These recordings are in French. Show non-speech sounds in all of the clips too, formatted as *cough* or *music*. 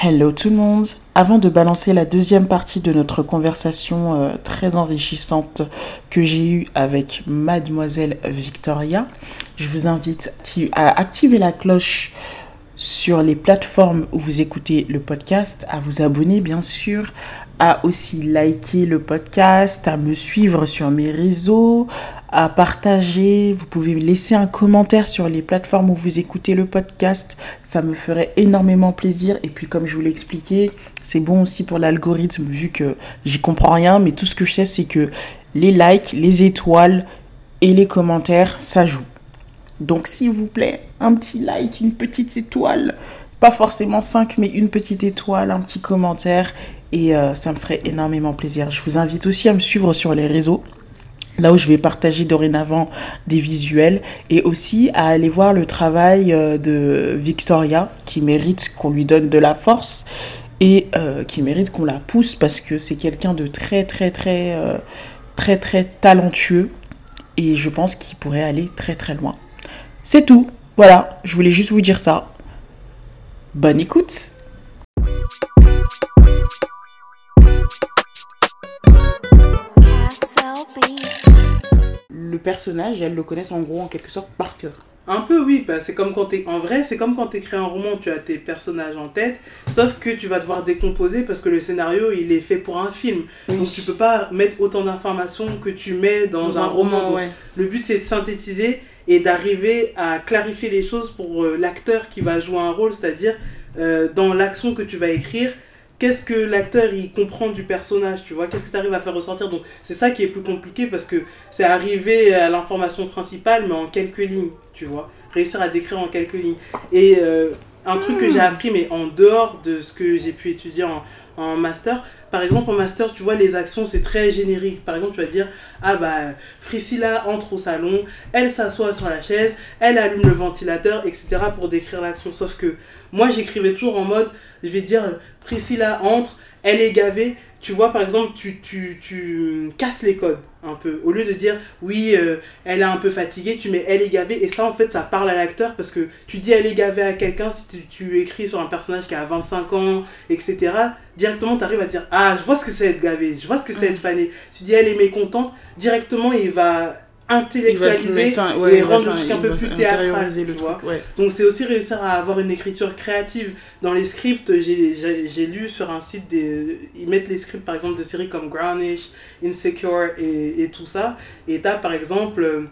Hello tout le monde. Avant de balancer la deuxième partie de notre conversation euh, très enrichissante que j'ai eue avec mademoiselle Victoria, je vous invite à activer la cloche sur les plateformes où vous écoutez le podcast, à vous abonner bien sûr, à aussi liker le podcast, à me suivre sur mes réseaux, à partager. Vous pouvez laisser un commentaire sur les plateformes où vous écoutez le podcast. Ça me ferait énormément plaisir. Et puis, comme je vous l'ai expliqué, c'est bon aussi pour l'algorithme vu que j'y comprends rien. Mais tout ce que je sais, c'est que les likes, les étoiles et les commentaires, ça joue. Donc, s'il vous plaît, un petit like, une petite étoile. Pas forcément 5, mais une petite étoile, un petit commentaire. Et euh, ça me ferait énormément plaisir. Je vous invite aussi à me suivre sur les réseaux là où je vais partager dorénavant des visuels et aussi à aller voir le travail euh, de Victoria qui mérite qu'on lui donne de la force et euh, qui mérite qu'on la pousse parce que c'est quelqu'un de très très très très très talentueux et je pense qu'il pourrait aller très très loin. C'est tout. Voilà, je voulais juste vous dire ça. Bonne écoute. Le personnage, elles le connaissent en gros en quelque sorte par cœur. Un peu oui, bah, c'est comme quand t'es en vrai, c'est comme quand tu écris un roman, tu as tes personnages en tête, sauf que tu vas devoir décomposer parce que le scénario il est fait pour un film. Donc tu peux pas mettre autant d'informations que tu mets dans, un, roman. Le but c'est de synthétiser et d'arriver à clarifier les choses pour euh, l'acteur qui va jouer un rôle, c'est-à-dire euh, dans l'action que tu vas écrire, qu'est-ce que l'acteur il comprend du personnage, tu vois, qu'est-ce que tu arrives à faire ressortir. Donc c'est ça qui est plus compliqué parce que c'est arriver à l'information principale mais en quelques lignes, tu vois, réussir à décrire en quelques lignes. Et euh, un truc que j'ai hmm. appris mais en dehors de ce que j'ai pu étudier en, en master, par exemple en master tu vois les actions c'est très générique. Par exemple tu vas dire ah bah Priscilla entre au salon, elle s'assoit sur la chaise, elle allume le ventilateur, etc. pour décrire l'action. Sauf que moi j'écrivais toujours en mode je vais dire Priscilla entre, elle est gavée. Tu vois, par exemple, tu, tu, tu casses les codes un peu. Au lieu de dire oui, euh, elle est un peu fatiguée, tu mets elle est gavée. Et ça, en fait, ça parle à l'acteur parce que tu dis elle est gavée à quelqu'un, si tu, tu, écris sur un personnage qui a 25 ans, etc., directement, tu arrives à dire ah, je vois ce que c'est être gavé, je vois ce que c'est être fané. Tu dis elle est mécontente, directement, il va intellectualiser et rendre le truc un peu plus théâtral. Le truc, Donc c'est aussi réussir à avoir une écriture créative. Dans les scripts, j'ai lu sur un site, des, ils mettent les scripts par exemple de séries comme Grownish, Insecure et, et tout ça. Et t'as par exemple... Euh,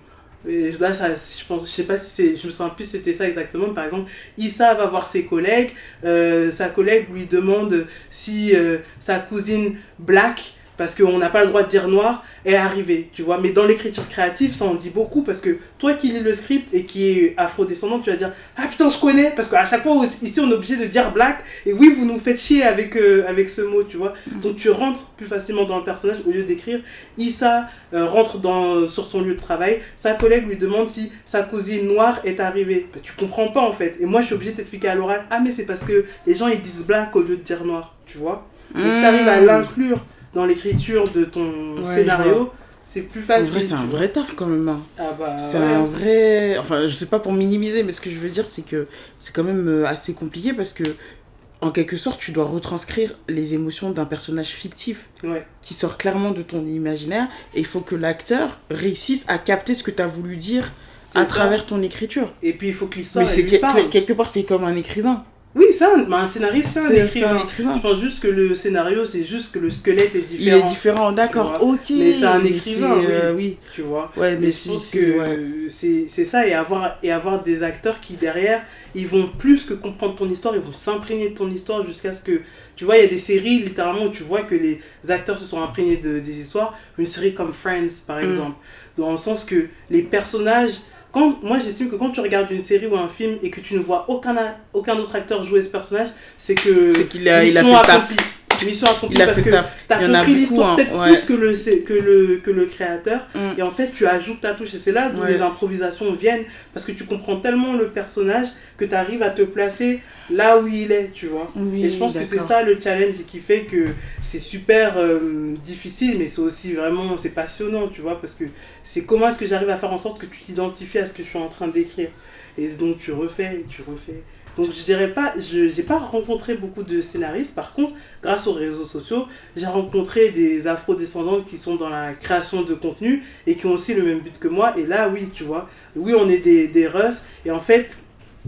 et là, ça, je pense, je sais pas si c'est, je me sens plus c'était ça exactement. Par exemple, Issa va voir ses collègues, euh, sa collègue lui demande si euh, sa cousine Black parce qu'on n'a pas le droit de dire noir, est arrivé, tu vois. Mais dans l'écriture créative, ça en dit beaucoup parce que toi qui lis le script et qui est afro-descendant, tu vas dire Ah putain, je connais Parce qu'à chaque fois, ici, on est obligé de dire black, et oui, vous nous faites chier avec, euh, avec ce mot, tu vois. Mm. Donc tu rentres plus facilement dans le personnage au lieu d'écrire Issa euh, rentre dans, sur son lieu de travail, sa collègue lui demande si sa cousine noire est arrivée. Bah, tu comprends pas en fait. Et moi, je suis obligé de t'expliquer à l'oral Ah, mais c'est parce que les gens ils disent black au lieu de dire noir, tu vois. Et si tu arrives à mm. l'inclure dans l'écriture de ton scénario, c'est plus facile. En vrai, c'est un vrai taf quand même. Hein. Ah bah, c'est un vrai. Enfin, je sais pas pour minimiser, mais ce que je veux dire, c'est que c'est quand même euh, assez compliqué parce que, en quelque sorte, tu dois retranscrire les émotions d'un personnage fictif qui sort clairement de ton imaginaire et il faut que l'acteur réussisse à capter ce que tu as voulu dire à travers ton écriture. Et puis il faut que l'histoire. Mais c'est quelque part, c'est comme un écrivain. Oui, ça, un, un scénariste, c'est un, écrivain. Je pense juste que le scénario, c'est juste que le squelette est différent. Il est différent, d'accord, ok. Mais c'est un écrivain, euh, oui, Tu vois. Ouais, mais, si, c'est ça, et avoir, et avoir des acteurs qui, derrière, ils vont plus que comprendre ton histoire, ils vont s'imprégner de ton histoire jusqu'à ce que. Tu vois, il y a des séries, littéralement, où tu vois que les acteurs se sont imprégnés de, des histoires. Une série comme Friends, par mm. exemple. Dans le sens que les personnages moi j'estime que quand tu regardes une série ou un film et que tu ne vois aucun, aucun autre acteur jouer ce personnage, c'est que c'est qu'il a, il a fait accomplie. Mission accomplie parce que tu as compris l'histoire peut-être plus que le, que, le, que le créateur. Mm. et en fait tu ajoutes ta touche. Et c'est là d'où les improvisations viennent parce que tu comprends tellement le personnage que tu arrives à te placer là où il est, tu vois. et je pense que c'est ça le challenge qui fait que c'est super euh, difficile, mais c'est aussi vraiment, c'est passionnant, tu vois, parce que c'est comment est-ce que j'arrive à faire en sorte que tu t'identifies à ce que je suis en train d'écrire. Et donc tu refais, tu refais, Donc je dirais pas, je n'ai pas rencontré beaucoup de scénaristes. Par contre, grâce aux réseaux sociaux, j'ai rencontré des afro-descendants qui sont dans la création de contenu et qui ont aussi le même but que moi. Et là, oui, tu vois, oui, on est des, des Russes. Et en fait,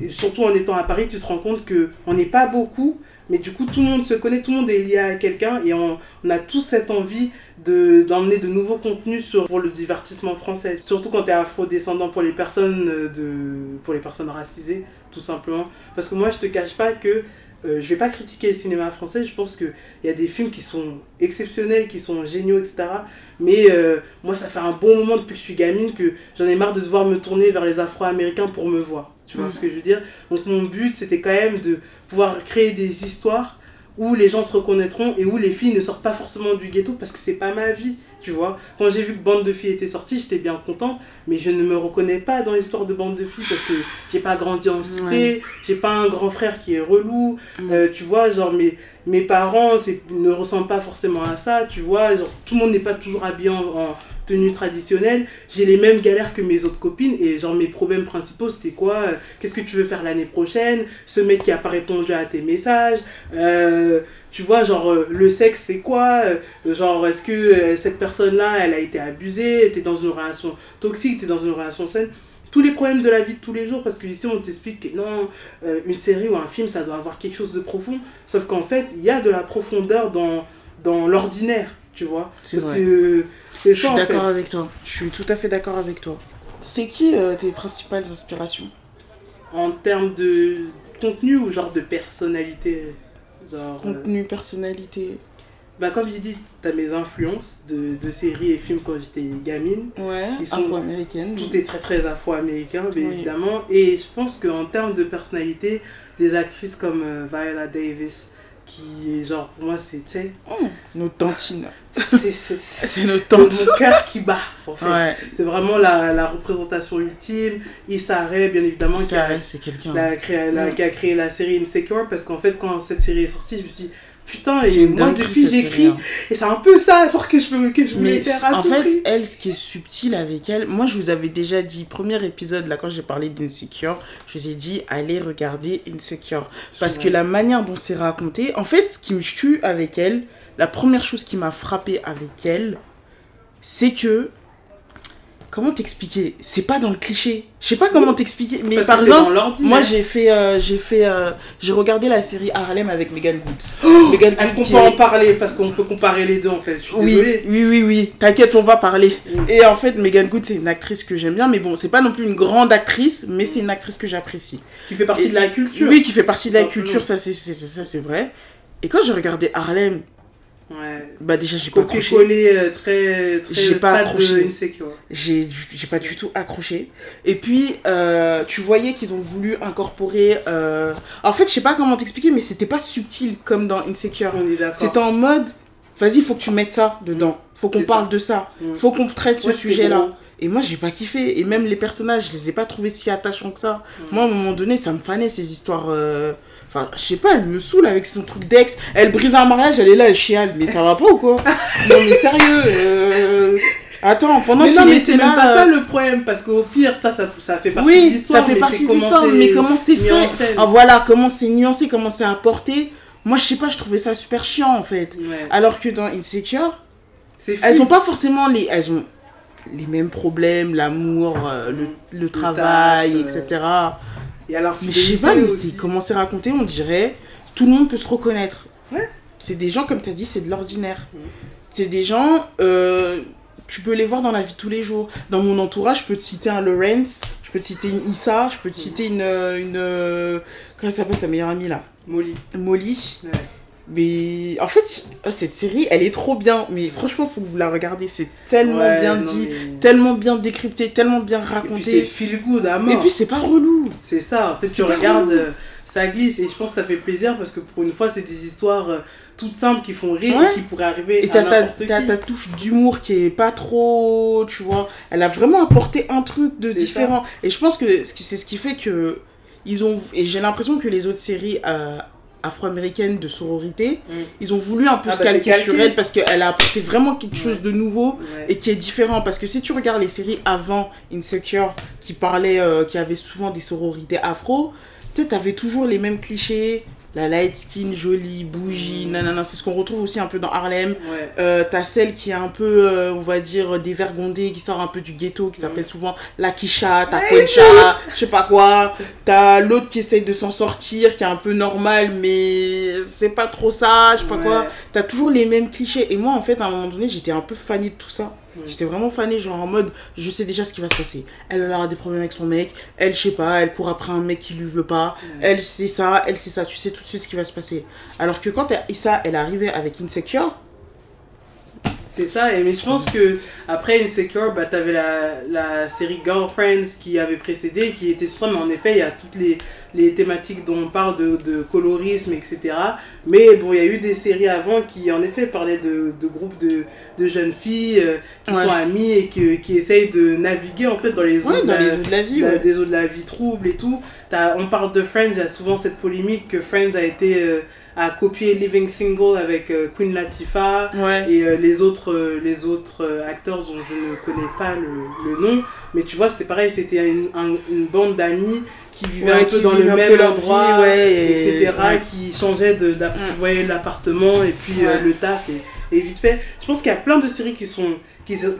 surtout en étant à Paris, tu te rends compte qu'on n'est pas beaucoup, mais du coup, tout le monde se connaît, tout le monde est lié à quelqu'un et on, on, a tous cette envie d'emmener de nouveaux contenus sur, pour le divertissement français. Surtout quand tu es afro-descendant pour les personnes de, pour les personnes racisées, tout simplement. Parce que moi, je te cache pas que euh, je vais pas critiquer le cinéma français, je pense qu'il y a des films qui sont exceptionnels, qui sont géniaux, etc. Mais euh, moi, ça fait un bon moment depuis que je suis gamine que j'en ai marre de devoir me tourner vers les Afro-Américains pour me voir. Tu vois ce que je veux dire? Donc mon but, c'était quand même de pouvoir créer des histoires où les gens se reconnaîtront et où les filles ne sortent pas forcément du ghetto parce que c'est pas ma vie, tu vois. Quand j'ai vu que Bande de filles était sortie, j'étais bien content, mais je ne me reconnais pas dans l'histoire de Bande de filles parce que j'ai pas grandi en cité, ouais. j'ai pas un grand frère qui est relou, mm. euh, tu vois, genre mes, mes parents ne ressemblent pas forcément à ça, tu vois, genre tout le monde n'est pas toujours habillé en, en tenue traditionnelle, j'ai les mêmes galères que mes autres copines et genre mes problèmes principaux c'était quoi Qu'est-ce que tu veux faire l'année prochaine Ce mec qui a pas répondu à tes messages euh, Tu vois, genre euh, le sexe c'est quoi Genre est-ce que euh, cette personne-là elle a été abusée T'es dans une relation toxique, t'es dans une relation saine. Tous les problèmes de la vie de tous les jours parce qu'ici on t'explique que non, euh, une série ou un film ça doit avoir quelque chose de profond. Sauf qu'en fait il y a de la profondeur dans, dans l'ordinaire tu vois C'est vrai. je suis d'accord avec toi. Je suis tout à fait d'accord avec toi. C'est qui euh, tes principales inspirations? En termes de contenu ou genre de personnalité genre, Contenu, euh... personnalité. Bah, comme j'ai dit, tu as mes influences de, de, séries et films quand j'étais gamine. Ouais, qui sont afro-américaine. Tout est très très afro-américain, bien oui. évidemment. Et je pense qu'en termes de personnalité, des actrices comme euh, Viola Davis, qui est genre pour moi c'est tu sais oh, nos tantines. c'est *laughs* nos tantes mon cœur qui bat en fait. Ouais. c'est vraiment la, la représentation ultime. Issa Rae bien évidemment Issa Rae c'est quelqu'un. la, la, ouais. qui a créé la série Insecure parce qu'en fait quand cette série est sortie je me suis dit putain et moi depuis j'écris hein. et c'est un peu ça genre que je veux que je mais à en tout fait prix. elle ce qui est subtil avec elle moi je vous avais déjà dit premier épisode là quand j'ai parlé d'Insecure je vous ai dit allez regarder Insecure parce que la manière dont c'est raconté en fait ce qui me tue avec elle la première chose qui m'a frappé avec elle c'est que comment t'expliquer? C'est pas dans le cliché. Je sais pas comment t'expliquer, mais Parce par exemple, moi j'ai fait, euh, j'ai fait, euh, j'ai regardé la série Harlem avec Megan Good. Oh Megan Est-ce qu'on peut est- en parler? Parce qu'on peut comparer les deux en fait. Je suis oui, désolée. oui, oui, oui. T'inquiète, on va parler. Mm. Et en fait, Megan Good, c'est une actrice que j'aime bien, mais bon, c'est pas non plus une grande actrice, mais c'est une actrice que j'apprécie. Qui fait partie Et- de la culture. Oui, qui fait partie de la culture, c'est- ça c'est vrai. Et quand j'ai regardé Harlem, Ouais. bah déjà j'ai pas accroché. Copier-coller euh, très, très J'ai pas accroché. J'ai j'ai pas du tout accroché et puis euh, tu voyais qu'ils ont voulu incorporer euh, en fait je sais pas comment t'expliquer mais c'était pas subtil comme dans Insecure c'était en mode vas-y faut que tu mettes ça dedans faut qu'on parle ça. de ça Mm. faut qu'on traite ce Ouais, c'est sujet là bon. et moi j'ai pas kiffé et même les personnages je les ai pas trouvés si attachants que ça moi à un moment donné ça me fanait ces histoires euh, Enfin, je sais pas, elle me saoule avec son truc d'ex. Elle brise un mariage, elle est là, elle chiale. Mais ça va pas ou quoi? *laughs* Non, mais sérieux. euh, Attends, pendant Mais qu'il non, mais était c'est même là, pas euh, ça le problème, parce qu'au pire, ça, ça, ça fait partie de oui, l'histoire. ça fait partie de l'histoire, mais comment c'est fait? Ah, Voilà, comment c'est nuancé, comment c'est apporté. Moi, je sais pas, je trouvais ça super chiant en fait. Ouais. Alors que dans Insecure, elles ont pas forcément les. Elles ont les mêmes problèmes, l'amour, euh, le, le travail, taf, euh, etc. y a Mais je sais pas, mais c'est comment c'est raconté, on dirait tout le monde peut se reconnaître. Ouais. C'est des gens, comme tu as dit, c'est de l'ordinaire. Mhm. C'est des gens, euh, tu peux les voir dans la vie de tous les jours. Dans mon entourage, je peux te citer un Lawrence, je peux te citer une Issa, je peux te citer une. euh, une euh, comment elle s'appelle sa meilleure amie là? Molly. Molly. Ouais. Mais en fait, oh, cette série, elle est trop bien. Mais franchement, faut que vous la regardez. C'est tellement Ouais, bien non, dit, mais- tellement bien décrypté, tellement bien Et puis c'est raconté. feel good à mort. Et puis c'est pas relou. C'est ça, en fait, tu regardes, relou. euh, ça glisse et je pense que ça fait plaisir parce que pour une fois, c'est des histoires euh, toutes simples qui font rire Ouais. et qui pourraient arriver Et t'as ta, touche d'humour qui est pas trop, tu vois. Elle a vraiment apporté un truc de différent. Et je pense que c'est ce qui fait que ils ont et j'ai l'impression que les autres séries euh, afro-américaines de sororité, Mm. ils ont voulu un peu Ah se bah, calquer sur elle parce qu'elle a apporté vraiment quelque chose de nouveau Ouais. et qui est différent parce que si tu regardes les séries avant Insecure qui parlaient euh, qui avaient souvent des sororités afro tu avais toujours les mêmes clichés la light skin jolie, bougie, mm. nanana. C'est ce qu'on retrouve aussi un peu dans Harlem. Euh, t'as celle qui est un peu, euh, on va dire, dévergondée, qui sort un peu du ghetto, qui s'appelle souvent la Kisha, ta Quencha, je sais pas quoi. T'as l'autre qui essaye de s'en sortir, qui est un peu normal, mais c'est pas trop ça, je sais pas quoi. T'as toujours les mêmes clichés. Et moi, en fait, à un moment donné, j'étais un peu fanée de tout ça. J'étais vraiment fanée, genre en mode, je sais déjà ce qui va se passer. Elle, aura des problèmes avec son mec, elle, je sais pas, elle court après un mec qui lui veut pas, elle, c'est ça, elle, c'est ça, tu sais tout de suite ce qui va se passer. Alors que quand Issa, elle est arrivée avec Insecure, c'est ça, et mais je pense que après Insecure, bah, t'avais la, la série Girlfriends qui avait précédé, qui était sur ça, mais en effet, il y a toutes les, les thématiques dont on parle de, de, colorisme, etc. Mais bon, il y a eu des séries avant qui, en effet, parlaient de, de groupes de, de jeunes filles euh, qui sont amies et qui, qui essayent de naviguer, en fait, dans les eaux, de, la, de la vie, des eaux de la vie troubles et tout. on parle de Friends, il y a souvent cette polémique que Friends a été... Euh, a copié Living Single avec euh, Queen Latifah et euh, les autres, euh, les autres acteurs dont je ne connais pas le, le nom. Mais tu vois, c'était pareil, c'était une, une, bande d'amis qui vivaient un peu dans le même endroit, etc., qui changeaient de, l'appartement et puis le taf et, et, vite fait. Je pense qu'il y a plein de séries qui sont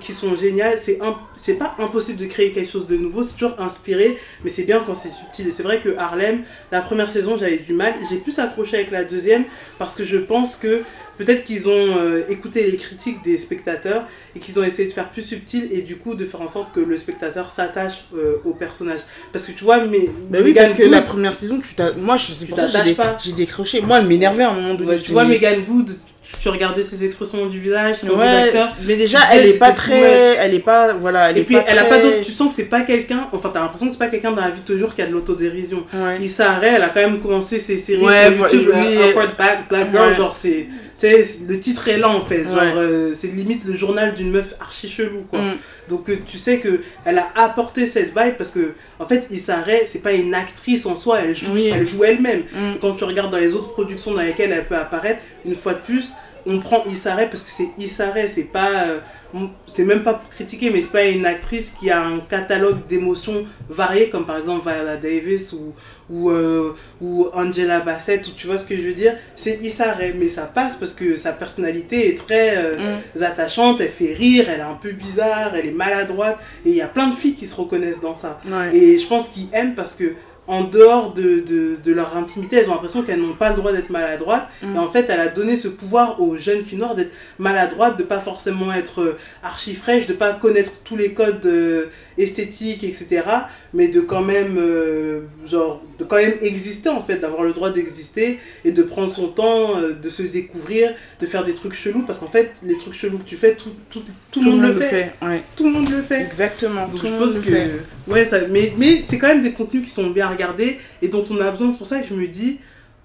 qui, sont géniales. C'est c'est pas impossible de créer quelque chose de nouveau, c'est toujours inspiré, mais c'est bien quand c'est subtil. Et c'est vrai que Harlem, la première saison, j'avais du mal. J'ai plus accroché avec la deuxième parce que je pense que peut-être qu'ils ont euh, écouté les critiques des spectateurs et qu'ils ont essayé de faire plus subtil et du coup de faire en sorte que le spectateur s'attache euh, au personnage. Parce que tu vois, mais. Bah oui, parce que la première saison, tu moi, je sais pour ça j'ai décroché. Moi, elle m'énervait à un moment donné. tu vois, Megan Good, tu regardais ses expressions du visage, ouais, mais déjà elle est pas très, elle est pas, voilà, elle et est puis pas elle a pas d'autre, tu sens que c'est pas quelqu'un, enfin t'as l'impression que c'est pas quelqu'un dans la vie de tous les jours qui a de l'autodérision. Ouais. Issa elle a quand même commencé ses séries ouais, sur YouTube, Awkward Black, Black Girl, genre c'est c'est le titre est là en fait. Genre euh, c'est limite le journal d'une meuf archi chelou quoi. Mm. donc euh, tu sais que elle a apporté cette vibe parce que en fait Issa c'est pas une actrice en soi elle joue elle joue elle-même. Mm. quand tu regardes dans les autres productions dans lesquelles elle peut apparaître une fois de plus on prend Issaré parce que c'est Issaré, c'est pas. Euh, c'est même pas pour critiquer, mais c'est pas une actrice qui a un catalogue d'émotions variées, comme par exemple Viola Davis ou, ou, euh, ou Angela Bassett, ou tu vois ce que je veux dire? C'est Issaré, mais ça passe parce que sa personnalité est très euh, mm. attachante, elle fait rire, elle est un peu bizarre, elle est maladroite, et il y a plein de filles qui se reconnaissent dans ça. Et je pense qu'ils aiment parce que en dehors de, de, de, leur intimité, elles ont l'impression qu'elles n'ont pas le droit d'être maladroites. Mm. Et en fait, elle a donné ce pouvoir aux jeunes filles noires d'être maladroites, de pas forcément être euh, archi fraîches, de pas connaître tous les codes euh, esthétiques, etc. Mais de quand même, euh, genre, de quand même exister en fait, d'avoir le droit d'exister et de prendre son temps, de se découvrir, de faire des trucs chelous. Parce qu'en fait, les trucs chelous que tu fais, tout, tout, tout, le monde, le fait. Tout le monde le fait. Exactement. Donc je pense que, ouais, ça, mais, mais c'est quand même des contenus qui sont bien et dont on a besoin. C'est pour ça que je me dis,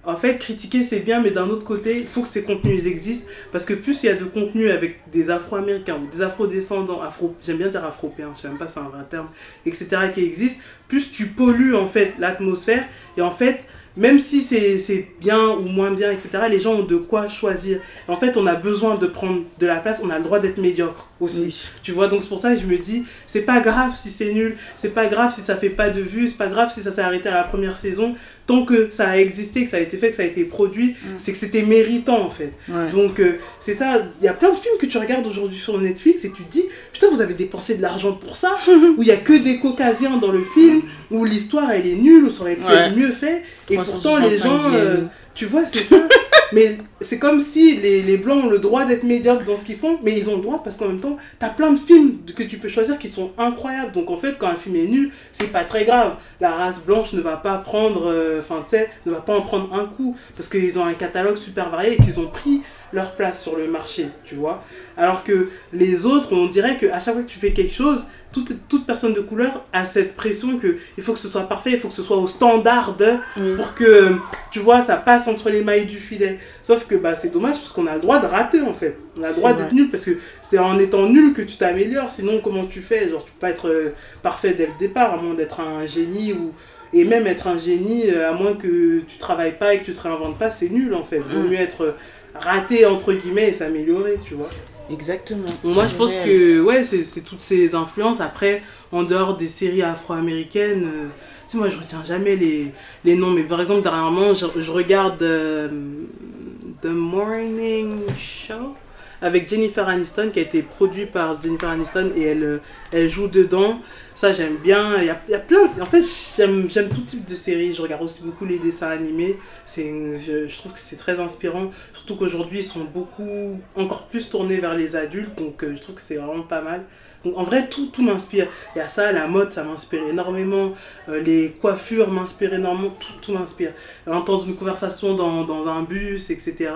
en fait, critiquer c'est bien, mais d'un autre côté, il faut que ces contenus existent. Parce que plus il y a de contenus avec des afro-américains ou des afro-descendants, afro, j'aime bien dire afro-péens, je sais même pas si c'est un vrai terme, etc., qui existent, plus tu pollues en fait l'atmosphère. Et en fait, même si c'est bien ou moins bien, etc., les gens ont de quoi choisir. En fait, on a besoin de prendre de la place, on a le droit d'être médiocre aussi. Tu vois, donc c'est pour ça que je me dis, c'est pas grave si c'est nul, c'est pas grave si ça fait pas de vues, c'est pas grave si ça s'est arrêté à la première saison. Tant que ça a existé, que ça a été fait, que ça a été produit, mm. c'est que c'était méritant en fait. Donc euh, c'est ça, il y a plein de films que tu regardes aujourd'hui sur Netflix et tu te dis, putain, vous avez dépensé de l'argent pour ça, *laughs* où il y a que des caucasiens dans le film, où l'histoire elle est nulle, où ça aurait pu être mieux fait, et pourtant les gens, euh, tu vois, c'est ça. *laughs* Mais c'est comme si les, les, Blancs ont le droit d'être médiocres dans ce qu'ils font, mais ils ont le droit parce qu'en même temps, tu as plein de films que tu peux choisir qui sont incroyables. Donc en fait, quand un film est nul, c'est pas très grave. La race blanche ne va pas prendre, euh, enfin tu sais, ne va pas en prendre un coup parce qu'ils ont un catalogue super varié et qu'ils ont pris leur place sur le marché, tu vois. Alors que les autres, on dirait qu'à chaque fois que tu fais quelque chose, toute, personne de couleur a cette pression que il faut que ce soit parfait, il faut que ce soit au standard pour que, tu vois, ça passe entre les mailles du filet. Sauf que bah, c'est dommage parce qu'on a le droit de rater en fait. On a le droit d'être nul parce que c'est en étant nul que tu t'améliores. Sinon, comment tu fais? Genre, tu peux pas être euh, parfait dès le départ, à moins d'être un génie ou. Et même être un génie, euh, à moins que tu travailles pas et que tu te réinventes pas, c'est nul en fait. Vaut mm. mieux être raté entre guillemets et s'améliorer, tu vois. Exactement. moi, je pense que ouais, c'est toutes ces influences. Après, en dehors des séries afro-américaines, euh, tu sais, moi, je retiens jamais les, les noms. Mais par exemple, dernièrement, je, je regarde euh, The Morning Show avec Jennifer Aniston qui a été produit par Jennifer Aniston et elle, euh, elle joue dedans. Ça, j'aime bien. Il y a, plein. En fait, j'aime tout type de séries. Je regarde aussi beaucoup les dessins animés. Je, je trouve que c'est très inspirant. Surtout qu'aujourd'hui, ils sont beaucoup, encore plus tournés vers les adultes. Donc, euh, je trouve que c'est vraiment pas mal. Donc, en vrai, tout, tout m'inspire. Il y a ça, la mode, ça m'inspire énormément. Euh, les coiffures m'inspirent énormément. Tout, tout m'inspire. Entendre une conversation dans, dans, un bus, etc.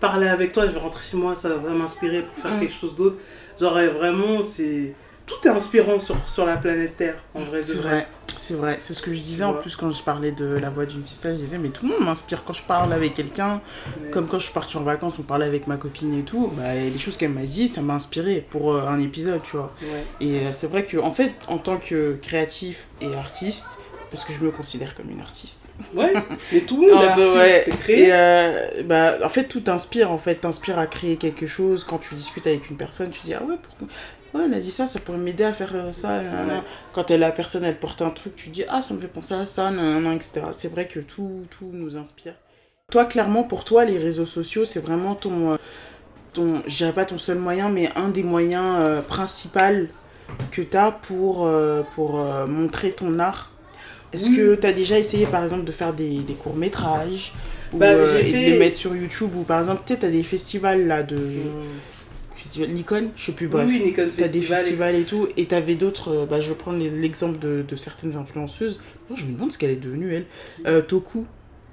Parler avec toi, je vais rentrer chez moi, ça va m'inspirer pour faire mm. quelque chose d'autre. Genre, vraiment, c'est. Tout est inspirant sur, sur la planète Terre, en vrai. C'est vrai. C'est vrai, c'est ce que je disais en plus quand je parlais de la voix d'une sister, je disais mais tout le monde m'inspire. Quand je parle avec quelqu'un, comme quand je suis partie en vacances, on parlait avec ma copine et tout, bah, les choses qu'elle m'a dit, ça m'a inspiré pour euh, un épisode, tu vois. Et euh, c'est vrai que en fait, en tant que créatif et artiste, parce que je me considère comme une artiste. Ouais, *laughs* mais tout le monde est artiste, Et euh, bah, en fait, tout t'inspire, en fait, t'inspire à créer quelque chose. Quand tu discutes avec une personne, tu dis, ah ouais, pourquoi? Ouais, elle a dit ça, ça pourrait m'aider à faire euh, ça. Quand elle, la personne, elle porte un truc, tu dis, ah, ça me fait penser à ça, etc. C'est vrai que tout, tout nous inspire. Toi, clairement, pour toi, les réseaux sociaux, c'est vraiment ton, euh, ton je dirais pas ton seul moyen, mais un des moyens euh, principaux que tu as pour, pour montrer ton art. Est-ce que tu as déjà essayé, par exemple, de faire des, des courts-métrages bah, et de les mettre sur YouTube ou par exemple, tu as des festivals là de. Mmh festival Nikon, je sais plus, bref. Oui, Nikon T'as des festivals et tout, et t'avais d'autres, euh, bah, je vais prendre l'exemple de, de, certaines influenceuses. Je me demande ce qu'elle est devenue, elle. Euh, Toku.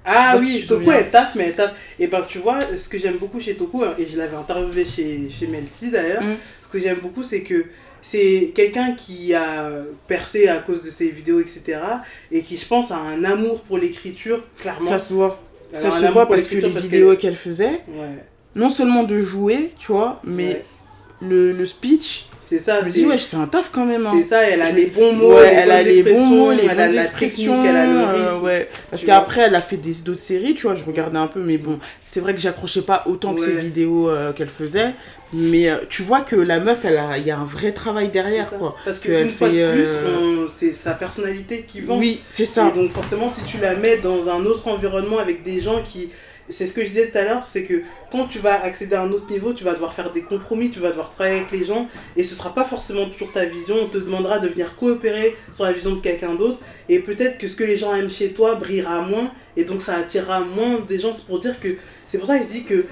Ah oui, Toku, elle taffe, mais elle taffe. Et ben, tu vois, ce que j'aime beaucoup chez Toku, hein, et je l'avais interviewé chez, chez Melty d'ailleurs, mm. ce que j'aime beaucoup, c'est que c'est quelqu'un qui a percé à cause de ses vidéos, etc. Et qui, je pense, a un amour pour l'écriture, clairement. Ça se voit. ça se voit parce que les vidéos qu'elle faisait, ouais non seulement de jouer, tu vois, mais le, le, speech. C'est ça. Je me dis, ouais, c'est un taf quand même. Hein. C'est ça, elle a les bons mots. Ouais, elle a les bons mots, les bonnes expressions. elle a le euh, ouais. Parce qu'après, elle a fait d'autres séries, tu vois, je regardais un peu, mais bon, c'est vrai que j'accrochais pas autant que ces vidéos euh, qu'elle faisait. Mais euh, tu vois que la meuf, il y a un vrai travail derrière, quoi. Parce que, une fois de plus, c'est sa personnalité qui vend. Oui, c'est ça. Et donc, forcément, si tu la mets dans un autre environnement avec des gens qui c'est ce que je disais tout à l'heure, c'est que quand tu vas accéder à un autre niveau, tu vas devoir faire des compromis, tu vas devoir travailler avec les gens, et ce sera pas forcément toujours ta vision, on te demandera de venir coopérer sur la vision de quelqu'un d'autre, et peut-être que ce que les gens aiment chez toi brillera moins, et donc ça attirera moins des gens. C'est pour dire que, c'est pour ça que je dis que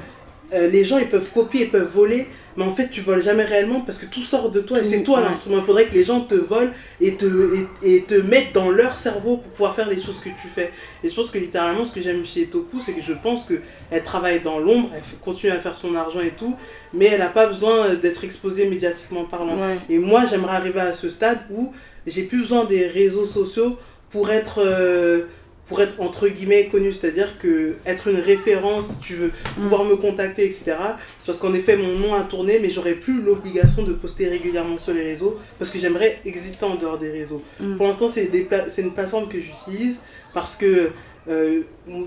euh, les gens ils peuvent copier, ils peuvent voler, mais en fait tu voles jamais réellement parce que tout sort de toi et c'est toi l'instrument. Il faudrait que les gens te volent et te, et, te mettent dans leur cerveau pour pouvoir faire les choses que tu fais. Et je pense que littéralement ce que j'aime chez Toku, c'est que je pense qu'elle travaille dans l'ombre, elle continue à faire son argent et tout, mais elle n'a pas besoin d'être exposée médiatiquement parlant. Et moi j'aimerais arriver à ce stade où j'ai plus besoin des réseaux sociaux pour être... Euh, pour être entre guillemets connu, c'est-à-dire que être une référence, si tu veux pouvoir me contacter, etc. C'est parce qu'en effet mon nom a tourné, mais j'aurais plus l'obligation de poster régulièrement sur les réseaux parce que j'aimerais exister en dehors des réseaux. Mm. Pour l'instant, c'est une plateforme que j'utilise parce que euh,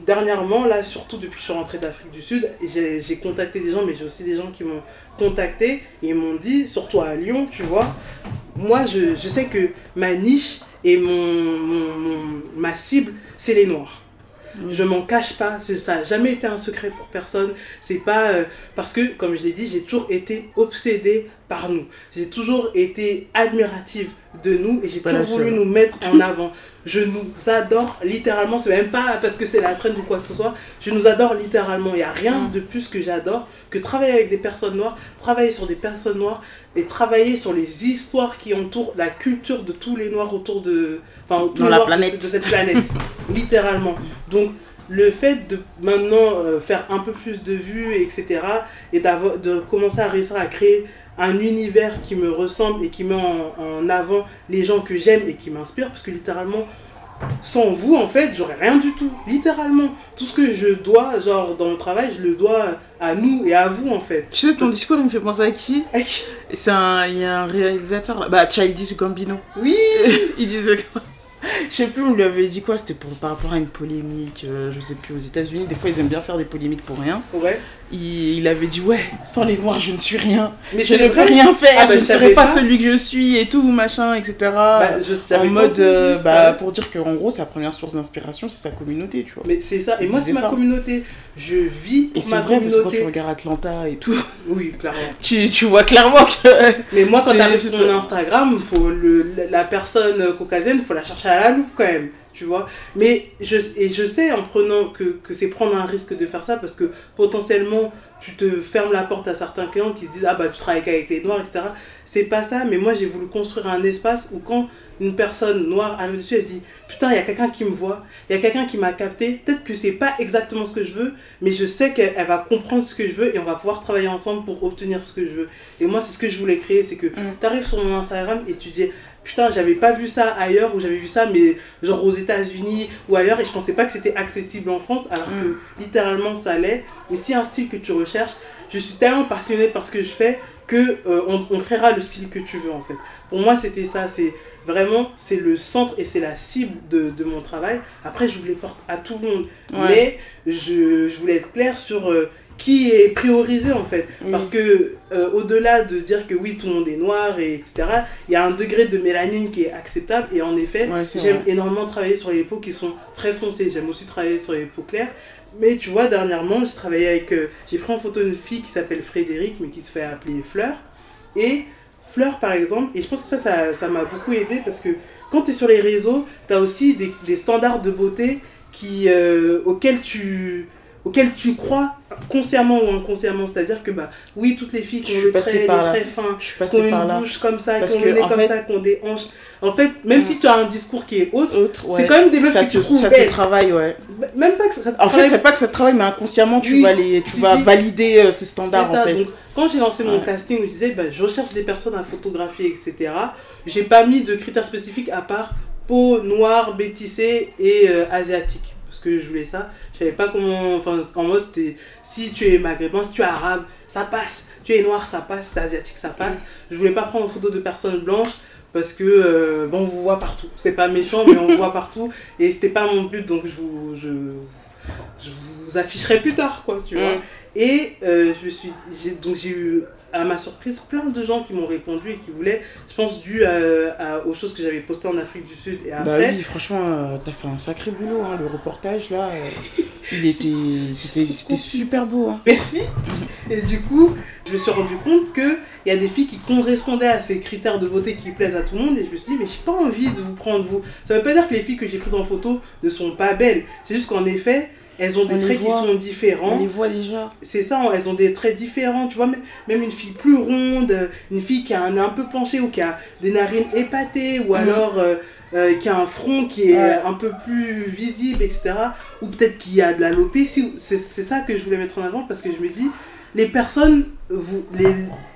dernièrement, là, surtout depuis que je suis rentrée d'Afrique du Sud, j'ai contacté des gens, mais j'ai aussi des gens qui m'ont contacté et ils m'ont dit, surtout à Lyon, tu vois, moi je, je sais que ma niche et mon, ma cible, c'est les noirs. Je m'en cache pas, ça n'a jamais été un secret pour personne. C'est pas euh, parce que, comme je l'ai dit, j'ai toujours été obsédée par nous. J'ai toujours été admirative de nous et j'ai toujours voulu nous mettre en *laughs* avant. Je nous adore littéralement, c'est même pas parce que c'est la traîne ou quoi que ce soit, je nous adore littéralement. Il n'y a rien mm. de plus que j'adore que travailler avec des personnes noires, travailler sur des personnes noires et travailler sur les histoires qui entourent la culture de tous les noirs autour de, enfin, Dans la planète. De, cette planète, *laughs* littéralement. Donc, le fait de maintenant euh, faire un peu plus de vues, etc., et de commencer à réussir à créer un univers qui me ressemble et qui met en, avant les gens que j'aime et qui m'inspirent, parce que littéralement, sans vous, en fait, j'aurais rien du tout. Littéralement. Tout ce que je dois, genre, dans le travail, je le dois à nous et à vous, en fait. Tu sais, ton discours, il me fait penser à qui? C'est un... Il y a un réalisateur, là. Bah, Childish Gambino. Oui *laughs* Il disait... je sais plus, on lui avait dit quoi, c'était par rapport à une polémique, euh, je sais plus, aux États-Unis. Des fois, ils aiment bien faire des polémiques pour rien. Ouais. Il, il avait dit, ouais, sans les noirs, je ne suis rien. Mais je c'est ne peux rien faire, Ah, bah, je ne serai pas, pas. celui que je suis et tout, machin, etc. Bah, je en mode, que- euh, bah, Ouais. pour dire qu'en gros, sa première source d'inspiration, c'est sa communauté, tu vois. Mais c'est ça. Et moi, c'est ma ça. communauté. Je vis Et pour c'est ma vrai, parce que quand tu regardes Atlanta et tout, *laughs* Oui, clairement. tu, tu vois clairement que. Mais moi, quand C'est- t'arrives c'est sur mon. Instagram, faut le, la- personne euh, caucasienne, faut la chercher à la loupe quand même, tu vois. Mais je, et je sais en prenant que, que c'est prendre un risque de faire ça parce que potentiellement tu te fermes la porte à certains clients qui se disent ah bah tu travailles qu'avec les noirs, etc. C'est pas ça, mais moi j'ai voulu construire un espace où quand une personne noire arrive dessus, elle se dit putain, il y a quelqu'un qui me voit, il y a quelqu'un qui m'a capté. Peut-être que c'est pas exactement ce que je veux, mais je sais qu'elle elle va comprendre ce que je veux et on va pouvoir travailler ensemble pour obtenir ce que je veux. Et moi, c'est ce que je voulais créer c'est que Mm. tu arrives sur mon Instagram et tu dis putain, j'avais pas vu ça ailleurs ou j'avais vu ça, mais genre aux États-Unis ou ailleurs et je pensais pas que c'était accessible en France alors Mm. que littéralement ça l'est. Et si un style que tu recherches, je suis tellement passionnée par ce que je fais que euh, on, on créera le style que tu veux en fait. Pour moi, c'était ça, c'est vraiment c'est le centre et c'est la cible de, de mon travail. Après, je vous les porte à tout le monde, Ouais. mais je, je voulais être clair sur euh, qui est priorisé en fait. Oui. Parce que euh, au-delà de dire que oui, tout le monde est noir et etc., il y a un degré de mélanine qui est acceptable et en effet, Ouais, J'aime énormément travailler sur les peaux qui sont très foncées. J'aime aussi travailler sur les peaux claires. Mais tu vois, dernièrement, j'ai travaillé avec. euh, j'ai pris en photo une fille qui s'appelle Frédéric, mais qui se fait appeler Fleur. Et Fleur, par exemple, et je pense que ça, ça ça m'a beaucoup aidé parce que quand tu es sur les réseaux, tu as aussi des, des standards de beauté qui, euh, auxquels tu auxquels tu crois consciemment ou inconsciemment. C'est-à-dire que, bah, oui, toutes les filles qui ont là. traits fins, Je suis qui ont passée par une là. bouche comme ça, qui ont nez comme fait- ça, qui ont des hanches. En fait, même si tu as un discours qui est autre, Autre, ouais. c'est quand même des meufs ça que te, tu trouves ça te travaille, ouais. Même pas que ça, ça En fait, c'est pas que ça te travaille, mais inconsciemment, tu Oui, vas, les, tu tu vas dis- valider euh, standards, ça. en fait. Donc, quand j'ai lancé mon Ouais. casting, je disais, bah, je recherche des personnes à photographier, etc. J'ai pas mis de critères spécifiques à part peau noire, bétissée et euh, asiatique. Parce que je voulais ça. Je savais pas comment. Enfin, en mode, c'était si tu es maghrébin, si tu es arabe, ça passe. Tu es noir, ça passe. Si tu es asiatique, ça passe. Je voulais pas prendre en photo de personnes blanches. Parce que, euh, bon, on vous voit partout. C'est pas méchant, mais on vous voit partout. Et c'était pas mon but, donc je vous, je, je vous afficherai plus tard, quoi, tu vois. Mm. Et euh, je me suis, donc j'ai eu à ma surprise plein de gens qui m'ont répondu et qui voulaient, je pense, dû à- à- aux choses que j'avais postées en Afrique du Sud et Bah après. oui, franchement, euh, t'as fait un sacré boulot, hein, le reportage, là. euh, il était... C'était c'était super beau, hein. Merci. Et du coup, je me suis rendu compte que il y a des filles qui correspondaient à ces critères de beauté qui plaisent à tout le monde et je me suis dit mais j'ai pas envie de vous prendre vous. Ça veut pas dire que les filles que j'ai prises en photo ne sont pas belles. C'est juste qu'en effet, elles ont des On traits qui sont différents. On les voit déjà. c'est ça, elles ont des traits différents, tu vois, même- une fille plus ronde, euh, une fille qui a un nez un peu penché ou qui a des narines épatées ou Mhm. alors euh, euh, qui a un front qui est Ouais. un peu plus visible, etc. Ou peut-être qui a de l'alopécie, c'est c'est ça que je voulais mettre en avant parce que je me dis, les personnes, vous,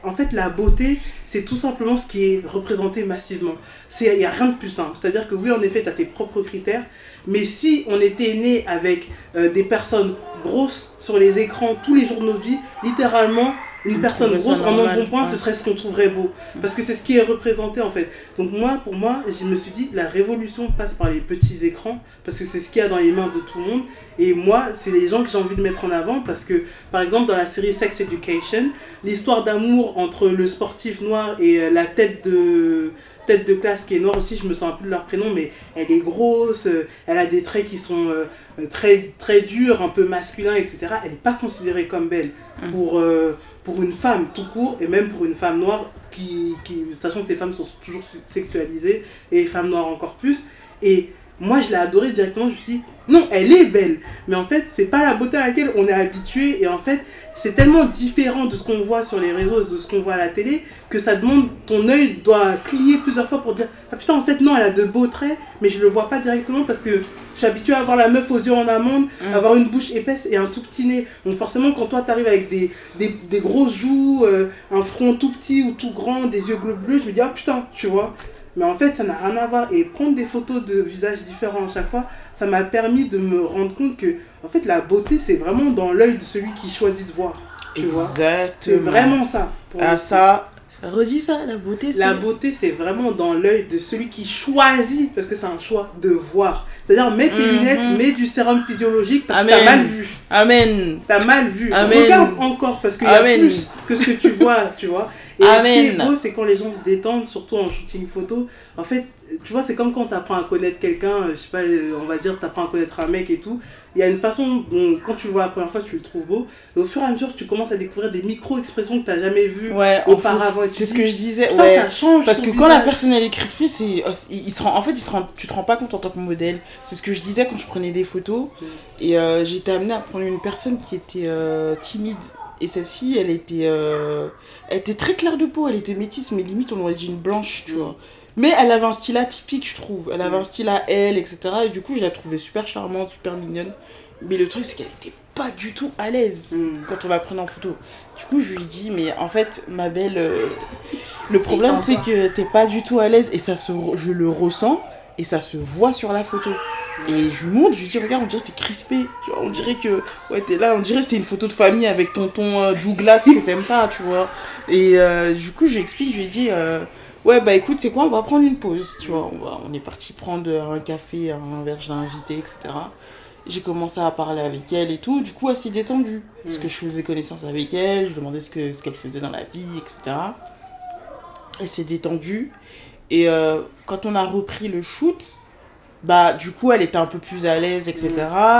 en fait, la beauté, c'est tout simplement ce qui est représenté massivement. Il n'y a rien de plus simple. C'est-à-dire que oui, en effet, tu as tes propres critères, mais si on était né avec euh, des personnes grosses sur les écrans tous les jours de notre vie, littéralement, une On personne grosse en normal, embonpoint, ouais. ce serait ce qu'on trouverait beau. Parce que c'est ce qui est représenté en fait. Donc moi, pour moi, je me suis dit, la révolution passe par les petits écrans, parce que c'est ce qu'il y a dans les mains de tout le monde. Et moi, c'est les gens que j'ai envie de mettre en avant, parce que, par exemple, dans la série Sex Education, l'histoire d'amour entre le sportif noir et euh, la tête de tête de classe qui est noire aussi, je me sens un peu de leur prénom, mais elle est grosse, euh, elle a des traits qui sont euh, très, très durs, un peu masculins, etc. Elle n'est pas considérée comme belle pour, euh, pour une femme tout court, et même pour une femme noire, qui, qui, sachant que les femmes sont toujours sexualisées, et les femmes noires encore plus. Et moi, je l'ai adorée directement, je me suis dit, non, elle est belle, mais en fait, c'est pas la beauté à laquelle on est habitué, et en fait, c'est tellement différent de ce qu'on voit sur les réseaux, de ce qu'on voit à la télé, que ça demande, ton œil doit cligner plusieurs fois pour dire, ah putain, en fait, non, elle a de beaux traits, mais je le vois pas directement parce que je suis habituée à voir la meuf aux yeux en amande, Mm. avoir une bouche épaisse et un tout petit nez. Donc forcément, quand toi, t'arrives avec des, des, des grosses joues, euh, un front tout petit ou tout grand, des yeux bleus bleus, je me dis, ah putain, tu vois. Mais en fait, ça n'a rien à voir. Et prendre des photos de visages différents à chaque fois, ça m'a permis de me rendre compte que, en fait, la beauté, c'est vraiment dans l'œil de celui qui choisit de voir. Tu vois C'est Exactement. vraiment ça. pour Ah coup. ça, Redis ça, la beauté, c'est. La beauté, c'est vraiment dans l'œil de celui qui choisit, parce que c'est un choix de voir. C'est-à-dire, mets tes Mhm. lunettes, mets du sérum physiologique, parce que Amen. t'as mal vu. Amen. T'as mal vu. Amen. Regarde encore, parce qu'il y a Amen. plus que ce que tu vois, tu vois. Et ce qui Amen. est beau, c'est quand les gens se détendent, surtout en shooting photo. En fait, tu vois, c'est comme quand t'apprends à connaître quelqu'un, euh, je sais pas, euh, on va dire, t'apprends à connaître un mec et tout. Il y a une façon dont, quand tu le vois la première fois, tu le trouves beau. Et au fur et à mesure, tu commences à découvrir des micro-expressions que t'as jamais vues. Ouais, Auparavant, tu c'est ce que je disais. Putain, ouais. ça change. Parce que quand la personne elle est crispée, c'est, il, il se rend, en fait, il se rend, tu te rends pas compte en tant que modèle. C'est ce que je disais quand je prenais des photos. Mm. Et euh, j'étais amenée à prendre une personne qui était euh, timide. Et cette fille, elle était, euh, elle était très claire de peau. Elle était métisse, mais limite on aurait dit une blanche, tu Mm. vois. Mais elle avait un style atypique, je trouve. Elle avait Mm. un style à elle, etc. Et du coup, je la trouvais super charmante, super mignonne. Mais le truc, c'est qu'elle était pas du tout à l'aise Mm. quand on la prenait en photo. Du coup, je lui dis, mais en fait, ma belle, euh, le problème c'est que t'es pas du tout à l'aise et ça se, je le ressens et ça se voit sur la photo. Et je lui montre, je lui dis, regarde, on dirait que t'es crispé. Tu vois, on dirait que, ouais, t'es là, on dirait que c'était une photo de famille avec tonton euh, Douglas que t'aimes pas, tu vois. Et euh, du coup, je lui explique, je lui dis, euh, ouais, bah écoute, c'est quoi, on va prendre une pause, tu vois. On, va- on est parti prendre un café, un verre, je l'ai invité, etc. J'ai commencé à parler avec elle et tout, du coup, elle s'est détendue. Parce Mm. que je faisais connaissance avec elle, je demandais ce que ce qu'elle faisait dans la vie, etc. Elle s'est détendue. Et euh, quand on a repris le shoot, bah du coup, elle était un peu plus à l'aise, etc.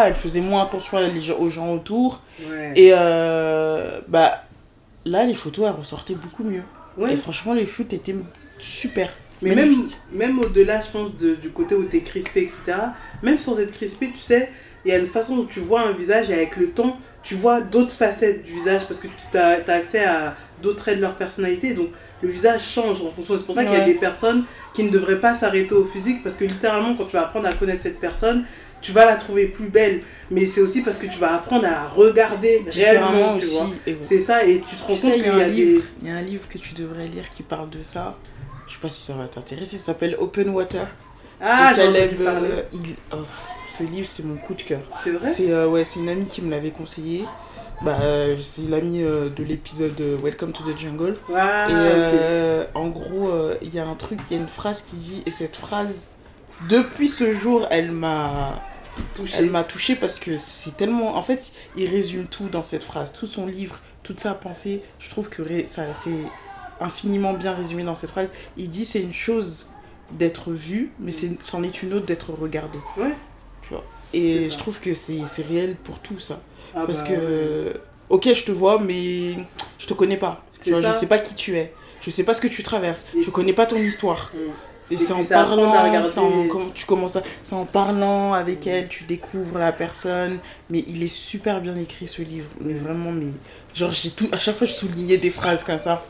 Elle faisait moins attention aux gens autour. Ouais. Et euh, bah là, les photos, elles ressortaient beaucoup mieux. Ouais. Et franchement, les shoots étaient super. Mais même, même au-delà, je pense, de- du côté où tu es crispé, etc., même sans être crispé, tu sais, il y a une façon où tu vois un visage et avec le temps, tu vois d'autres facettes du visage parce que tu as, accès à d'autres traits de leur personnalité. Donc le visage change en fonction. C'est pour ça qu'il y a des personnes qui ne devraient pas s'arrêter au physique parce que littéralement, quand tu vas apprendre à connaître cette personne, tu vas la trouver plus belle. Mais c'est aussi parce que tu vas apprendre à la regarder différemment réellement. Aussi. C'est ça, et tu te rends compte y, qu'il a un livre, il y a un livre que tu devrais lire qui parle de ça. Je sais pas si ça va t'intéresser. Ça s'appelle Open Water. Ah, de Caleb, euh, il- oh, pff, ce livre, c'est mon coup de cœur. C'est vrai C'est euh, ouais, c'est une amie qui me l'avait conseillé. Bah, euh, c'est l'amie euh, de l'épisode Welcome to the Jungle. Ah, et en gros, il y a un truc, il y a une phrase qui dit, et cette phrase, depuis ce jour, elle m'a Touché. elle m'a touchée parce que c'est tellement. En fait, il résume tout dans cette phrase. Tout son livre, toute sa pensée. Je trouve que ça c'est infiniment bien résumé dans cette phrase. Il dit c'est une chose d'être vu, mais c'en est une autre d'être regardé. Ouais. Tu vois. Et je trouve que c'est réel pour tout ça. Ah Parce bah, que, ok, je te vois, mais je te connais pas. Tu vois, je sais pas qui tu es. Je sais pas ce que tu traverses. Je connais pas ton histoire. Et, Et c'est en parlant, en, tu commences à, c'est en parlant avec elle, tu découvres la personne. Mais il est super bien écrit ce livre, mais vraiment, mais genre j'ai tout, à chaque fois je soulignais des phrases comme ça.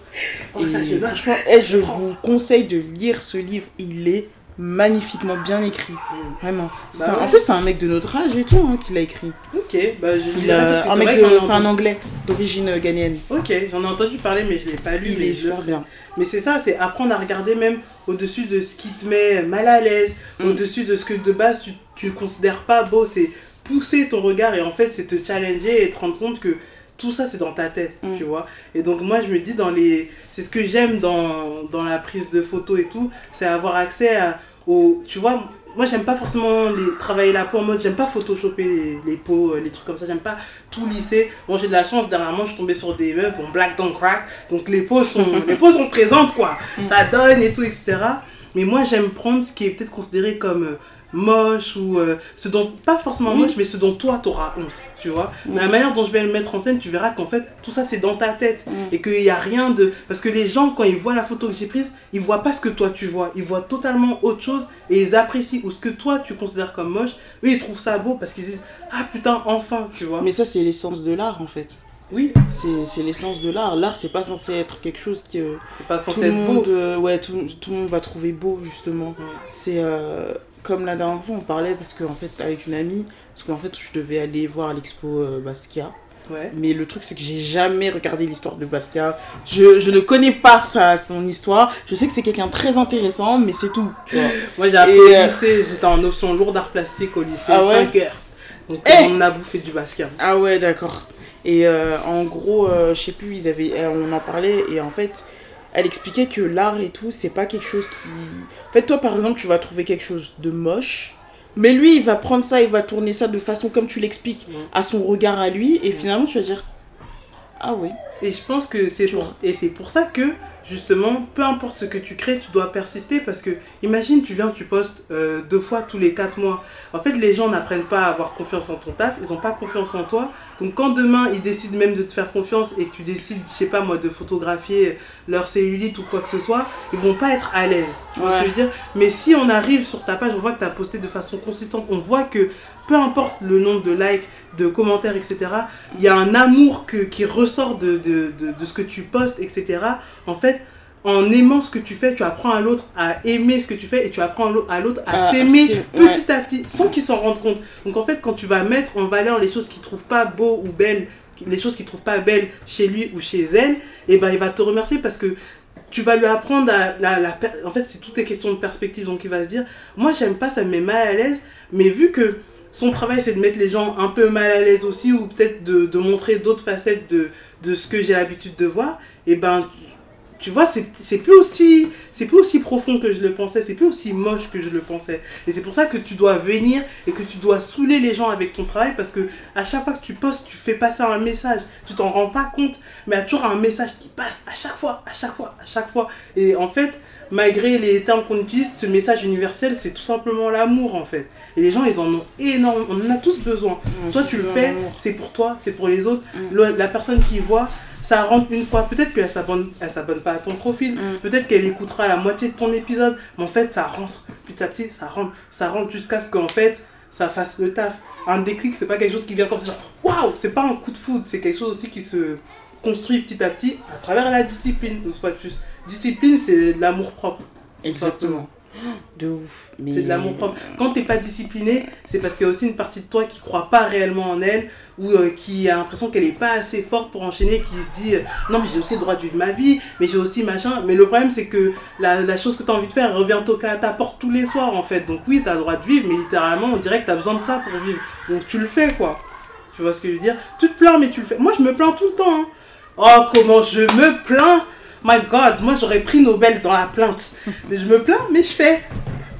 Oh, et franchement, eh, je vous conseille de lire ce livre, il est magnifiquement bien écrit, Mm. vraiment. Bah C'est un- ouais. En plus, c'est un mec de notre âge et tout hein, qui l'a écrit. Ok, bah je que un c'est mec c'est un anglais d'origine euh, ghanéenne. Ok, j'en ai entendu parler, mais je l'ai pas lu. Il mais est super bien. Mais c'est ça, c'est apprendre à regarder même au-dessus de ce qui te met mal à l'aise, Mm. au-dessus de ce que de base tu, tu considères pas beau. C'est pousser ton regard et en fait, c'est te challenger et te rendre compte que tout ça, c'est dans ta tête, Mm. tu vois. Et donc, moi, je me dis, dans les. C'est ce que j'aime dans, dans la prise de photos et tout, c'est avoir accès à, au. Tu vois, moi, j'aime pas forcément les, travailler la peau en mode. J'aime pas photoshopper les, les peaux, euh, les trucs comme ça. J'aime pas tout lisser. Bon, j'ai de la chance, dernièrement, je suis tombée sur des meufs, bon, black don't crack. Donc, les peaux sont, *laughs* les peaux sont présentes, quoi. Ça donne et tout, etc. Mais moi, j'aime prendre ce qui est peut-être considéré comme euh, moche ou euh, ce dont, pas forcément Oui. moche, mais ce dont toi, t'auras honte, tu vois. Mais la manière dont je vais le mettre en scène, tu verras qu'en fait, tout ça, c'est dans ta tête. Mm. Et qu'il n'y a rien de... Parce que les gens, quand ils voient la photo que j'ai prise, ils voient pas ce que toi, tu vois. Ils voient totalement autre chose et ils apprécient. Ou ce que toi, tu considères comme moche, eux, ils trouvent ça beau parce qu'ils disent « Ah putain, enfin !» Tu vois. Mais ça, c'est l'essence de l'art en fait. Oui, C'est l'essence de l'art. L'art, c'est pas censé être quelque chose que c'est pas censé être beau. euh, ouais, tout, tout le monde va trouver beau justement. Mm. C'est euh, comme la dernière fois, on parlait parce qu'en fait, avec une amie, parce qu'en fait, je devais aller voir l'expo euh, Basquiat. Ouais. Mais le truc, c'est que j'ai jamais regardé l'histoire de Basquiat. Je, je ne connais pas sa, son histoire. Je sais que c'est quelqu'un très intéressant, mais c'est tout. Tu vois. *laughs* Moi, j'ai appris Et, au euh, lycée, j'étais en option lourde d'art plastique au lycée, Ah ouais 5 heures. Donc, Eh on a bouffé du basket. Ah ouais, d'accord. Et euh, en gros, euh, je sais plus, ils avaient, euh, on en parlait, et en fait, elle expliquait que l'art et tout, c'est pas quelque chose qui. En fait, toi, par exemple, tu vas trouver quelque chose de moche. Mais lui, il va prendre ça, il va tourner ça de façon, comme tu l'expliques, à son regard à lui. Et finalement, tu vas dire Ah oui. Et je pense que c'est pour, et c'est pour ça que justement, peu importe ce que tu crées, tu dois persister parce que, imagine, tu viens, tu postes euh, deux fois tous les quatre mois. En fait, les gens n'apprennent pas à avoir confiance en ton taf, ils n'ont pas confiance en toi. Donc, quand demain, ils décident même de te faire confiance et que tu décides, je sais pas moi, de photographier leur cellulite ou quoi que ce soit, ils vont pas être à l'aise. Tu vois ce que je veux dire? Mais si on arrive sur ta page, on voit que tu as posté de façon consistante, on voit que peu importe le nombre de likes, de commentaires, etc., il y a un amour que, qui ressort de, de, de, ce que tu postes, etc. En fait, en aimant ce que tu fais, tu apprends à l'autre à aimer ce que tu fais et tu apprends à l'autre à ah, s'aimer petit à petit sans qu'il s'en rende compte. Donc en fait, quand tu vas mettre en valeur les choses qu'il trouve pas beau ou belles, les choses qu'il trouve pas belles chez lui ou chez elle, et eh ben il va te remercier parce que tu vas lui apprendre à la, la en fait c'est toutes les questions de perspective donc il va se dire moi j'aime pas ça me met mal à l'aise mais vu que son travail, c'est de mettre les gens un peu mal à l'aise aussi, ou peut-être de, montrer d'autres facettes de, de ce que j'ai l'habitude de voir, et ben, tu vois, c'est plus aussi c'est plus aussi profond que je le pensais, c'est plus aussi moche que je le pensais. Et c'est pour ça que tu dois venir et que tu dois saouler les gens avec ton travail parce que à chaque fois que tu postes, tu fais passer un message. Tu t'en rends pas compte, mais il y a toujours un message qui passe à chaque fois, à chaque fois, à chaque fois. Et en fait, malgré les termes qu'on utilise, ce message universel, c'est tout simplement l'amour en fait. Et les gens, ils en ont énormément, on en a tous besoin. Mmh, toi, tu le fais, c'est pour toi, c'est pour les autres. Mmh. la personne qui voit, ça rentre une fois. Peut-être qu'elle s'abonne, elle s'abonne pas à ton profil. Mmh. Peut-être qu'elle écoutera la moitié de ton épisode. Mais en fait, ça rentre petit à petit, ça rentre, ça rentre jusqu'à ce qu'en fait, ça fasse le taf. Un déclic, c'est pas quelque chose qui vient comme ça, waouh, c'est pas un coup de foudre, c'est quelque chose aussi qui se construit petit à petit à travers la discipline, une fois de plus. Discipline, c'est de l'amour propre. Exactement. De ouf. C'est de l'amour propre. Quand t'es pas discipliné, c'est parce qu'il y a aussi une partie de toi qui croit pas réellement en elle ou euh, qui a l'impression qu'elle est pas assez forte pour enchaîner, qui se dit euh, non, mais j'ai aussi le droit de vivre ma vie, mais j'ai aussi machin. Mais le problème, c'est que la, chose que tu as envie de faire revient toquer à ta porte tous les soirs en fait. Donc oui, tu as le droit de vivre, mais littéralement, on dirait que tu as besoin de ça pour vivre. Donc tu le fais quoi. Tu vois ce que je veux dire? Tu te plains, mais tu le fais. Moi, je me plains tout le temps. Hein. Oh, comment je me plains? My God, moi j'aurais pris Nobel dans la plainte. Mais je me plains, mais je fais.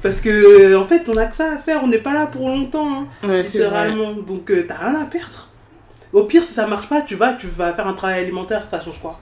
Parce que, en fait, on a que ça à faire, on n'est pas là pour longtemps. Hein, ouais, littéralement. Donc, euh, t'as rien à perdre. Au pire, si ça marche pas, tu vas, tu vas faire un travail alimentaire, ça change quoi?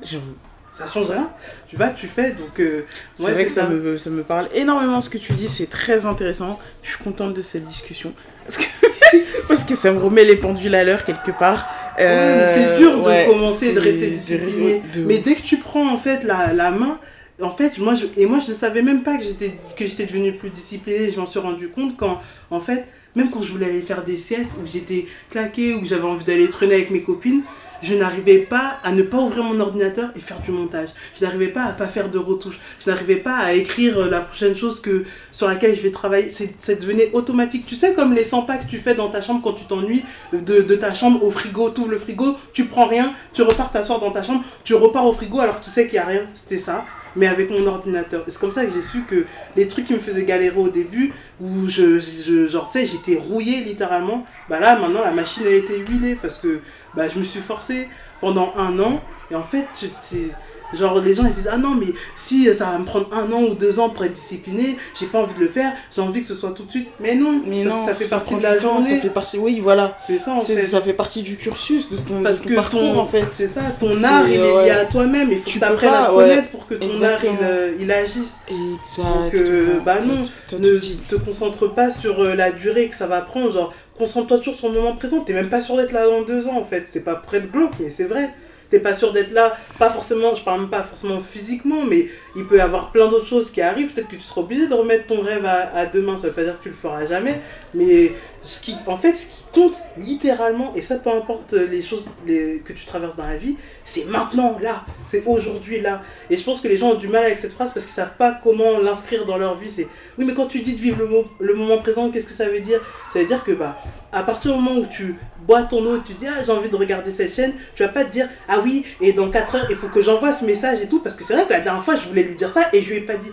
J'avoue. Ça change rien. Tu vas, tu fais. Donc, euh, c'est vrai que ça. me, ça me parle énormément ce que tu dis, c'est très intéressant. Je suis contente de cette discussion. Parce que, *laughs* parce que ça me remet les pendules à l'heure quelque part. Euh, c'est dur de commencer, de rester discipliné. Mais dès que tu prends en fait la, la main, en fait, moi, je, et moi, je ne savais même pas que j'étais, que j'étais devenue plus disciplinée. Je m'en suis rendu compte quand, en fait, même quand je voulais aller faire des siestes, où j'étais claquée, où j'avais envie d'aller traîner avec mes copines, je n'arrivais pas à ne pas ouvrir mon ordinateur et faire du montage. Je n'arrivais pas à pas faire de retouches. Je n'arrivais pas à écrire euh, la prochaine chose que, sur laquelle je vais travailler. Ça devenait automatique. Tu sais, comme les 100 pas que tu fais dans ta chambre quand tu t'ennuies de, de, ta chambre au frigo. Tu le frigo, tu prends rien, tu repars t'asseoir dans ta chambre, tu repars au frigo alors que tu sais qu'il n'y a rien. C'était ça mais avec mon ordinateur. c'est comme ça que j'ai su que les trucs qui me faisaient galérer au début, où je, je genre, sais, j'étais rouillé littéralement, bah là, maintenant, la machine, elle était huilée parce que bah, je me suis forcé pendant un an. Et en fait, c'est Genre, les gens ils disent Ah non, mais si ça va me prendre un an ou deux ans pour être discipliné, j'ai pas envie de le faire, j'ai envie que ce soit tout de suite. Mais non, mais ça, non, ça fait partie de la journée. Ça fait partie, oui, voilà. C'est ça en fait. Ça fait partie du cursus, de ton, Parce que parcours en fait. C'est ça, ton art il est lié à toi-même. Il faut que tu apprennes à connaître pour que ton art il, euh, il, agisse. Exactement. Donc, euh, bah non, ne te concentre pas sur euh, la durée que ça va prendre. Genre, concentre-toi toujours sur le moment présent. T'es même pas sûr d'être là dans deux ans en fait. C'est pas près de glauque, mais c'est vrai t'es pas sûr d'être là, pas forcément, je parle même pas forcément physiquement, mais il peut y avoir plein d'autres choses qui arrivent, peut-être que tu seras obligé de remettre ton rêve à, demain, ça veut pas dire que tu le feras jamais, mais ce qui, en fait, ce qui compte littéralement, et ça peu importe les choses que tu traverses dans la vie, c'est maintenant, là, c'est aujourd'hui, là. Et je pense que les gens ont du mal avec cette phrase parce qu'ils savent pas comment l'inscrire dans leur vie. C'est oui, mais quand tu dis de vivre le, le moment présent, qu'est-ce que ça veut dire? Ça veut dire que, bah, à partir du moment où tu bois ton eau, tu dis, ah, j'ai envie de regarder cette chaîne, tu vas pas te dire, ah oui, et dans 4 heures, il faut que j'envoie ce message et tout, parce que c'est vrai que la dernière fois, je voulais lui dire ça et je lui ai pas dit.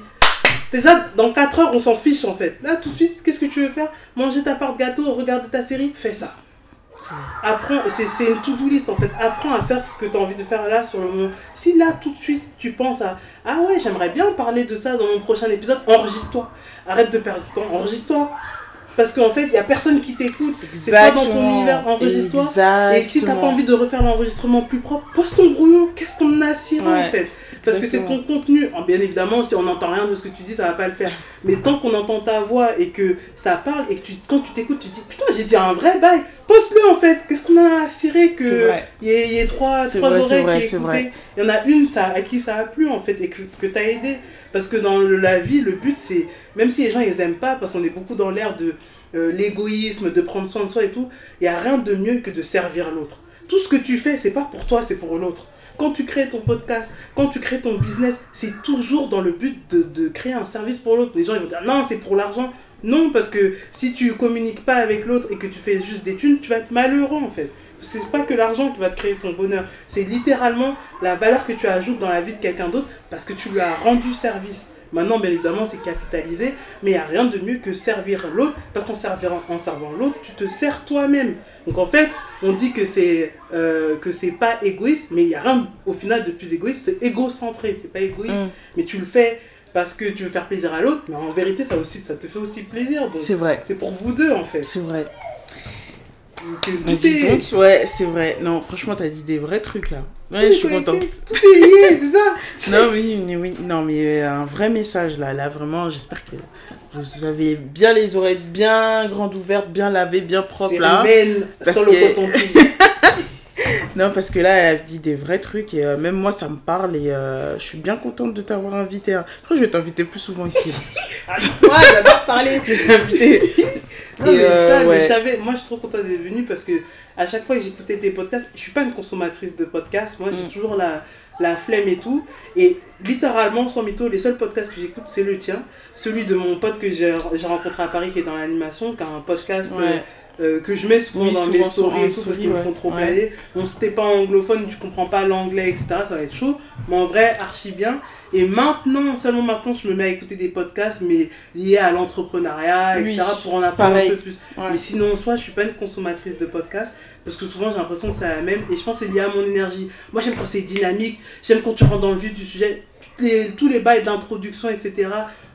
Déjà, dans 4 heures, on s'en fiche en fait. Là, tout de suite, qu'est-ce que tu veux faire? Manger ta part de gâteau, regarder ta série? Fais ça. Apprends, c'est une to-do list en fait. Apprends à faire ce que tu as envie de faire là sur le moment. Si là tout de suite tu penses à Ah ouais, j'aimerais bien parler de ça dans mon prochain épisode, enregistre-toi. Arrête de perdre du temps, enregistre-toi. Parce qu'en fait, il n'y a personne qui t'écoute. C'est pas dans ton univers, enregistre-toi. Et si t'as pas envie de refaire l'enregistrement plus propre, pose ton brouillon. Qu'est-ce qu'on a à en fait? Parce que c'est ton contenu. bien évidemment, si on n'entend rien de ce que tu dis, ça va pas le faire. Mais tant qu'on entend ta voix et que ça parle et que tu, quand tu t'écoutes, tu te dis Putain, j'ai dit un vrai bail. Pose-le en fait. Qu'est-ce qu'on a à cirer que il y, ait trois, trois oreilles qui écoutent Il y en a une ça, à qui ça a plu en fait et que, que tu as aidé. Parce que dans la vie, le but c'est, même si les gens ils aiment pas, parce qu'on est beaucoup dans l'air de euh, l'égoïsme, de prendre soin de soi et tout, il n'y a rien de mieux que de servir l'autre. Tout ce que tu fais, c'est pas pour toi, c'est pour l'autre. Quand tu crées ton podcast, quand tu crées ton business, c'est toujours dans le but de, créer un service pour l'autre. Les gens ils vont dire non, c'est pour l'argent. Non, parce que si tu communiques pas avec l'autre et que tu fais juste des thunes, tu vas être malheureux en fait. C'est pas que l'argent qui va te créer ton bonheur, c'est littéralement la valeur que tu ajoutes dans la vie de quelqu'un d'autre parce que tu lui as rendu service. Maintenant, bien évidemment, c'est capitalisé, mais il n'y a rien de mieux que servir l'autre, parce qu'en servant, en servant l'autre, tu te sers toi-même. Donc en fait, on dit que c'est euh, que c'est pas égoïste, mais il n'y a rien au final de plus égoïste, c'est égocentré, c'est pas égoïste, mm. mais tu le fais parce que tu veux faire plaisir à l'autre, mais en vérité, ça, aussi, ça te fait aussi plaisir. C'est vrai. C'est pour vous deux, en fait. C'est vrai. Donc, ouais, c'est vrai. Non, franchement, t'as dit des vrais trucs là. Ouais, je suis contente. Tout est lié, c'est ça *laughs* Non, oui, oui, non, mais un vrai message là. Là, vraiment, j'espère que vous avez bien les oreilles bien grandes ouvertes, bien lavées, bien propres là. Parce sur le coton *laughs* Non, parce que là, elle a dit des vrais trucs et euh, même moi, ça me parle et euh, je suis bien contente de t'avoir invité. Hein. Je crois que je vais t'inviter plus souvent ici. ah, j'adore parler. Non, mais euh, ouais. savais, moi je suis trop contente d'être venue parce que à chaque fois que j'écoutais tes podcasts, je suis pas une consommatrice de podcasts, moi j'ai mm. toujours la, la flemme et tout. Et littéralement, sans mytho, les seuls podcasts que j'écoute, c'est le tien. Celui de mon pote que j'ai rencontré à Paris qui est dans l'animation, qui a un podcast. Euh, que je mets souvent dans mes stories et tout parce qu'ils me font trop plaisir. On c'était pas anglophone, tu comprends pas l'anglais, etc. Ça va être chaud. Mais en vrai, archi bien. Et maintenant, seulement maintenant, je me mets à écouter des podcasts, mais liés à l'entrepreneuriat, etc. pour en apprendre un peu plus. Mais sinon, soit je suis pas une consommatrice de podcasts, parce que souvent j'ai l'impression que c'est la même. Et je pense que c'est lié à mon énergie. Moi, j'aime quand c'est dynamique, j'aime quand tu rentres dans le vif du sujet. Les, tous les bails d'introduction, etc.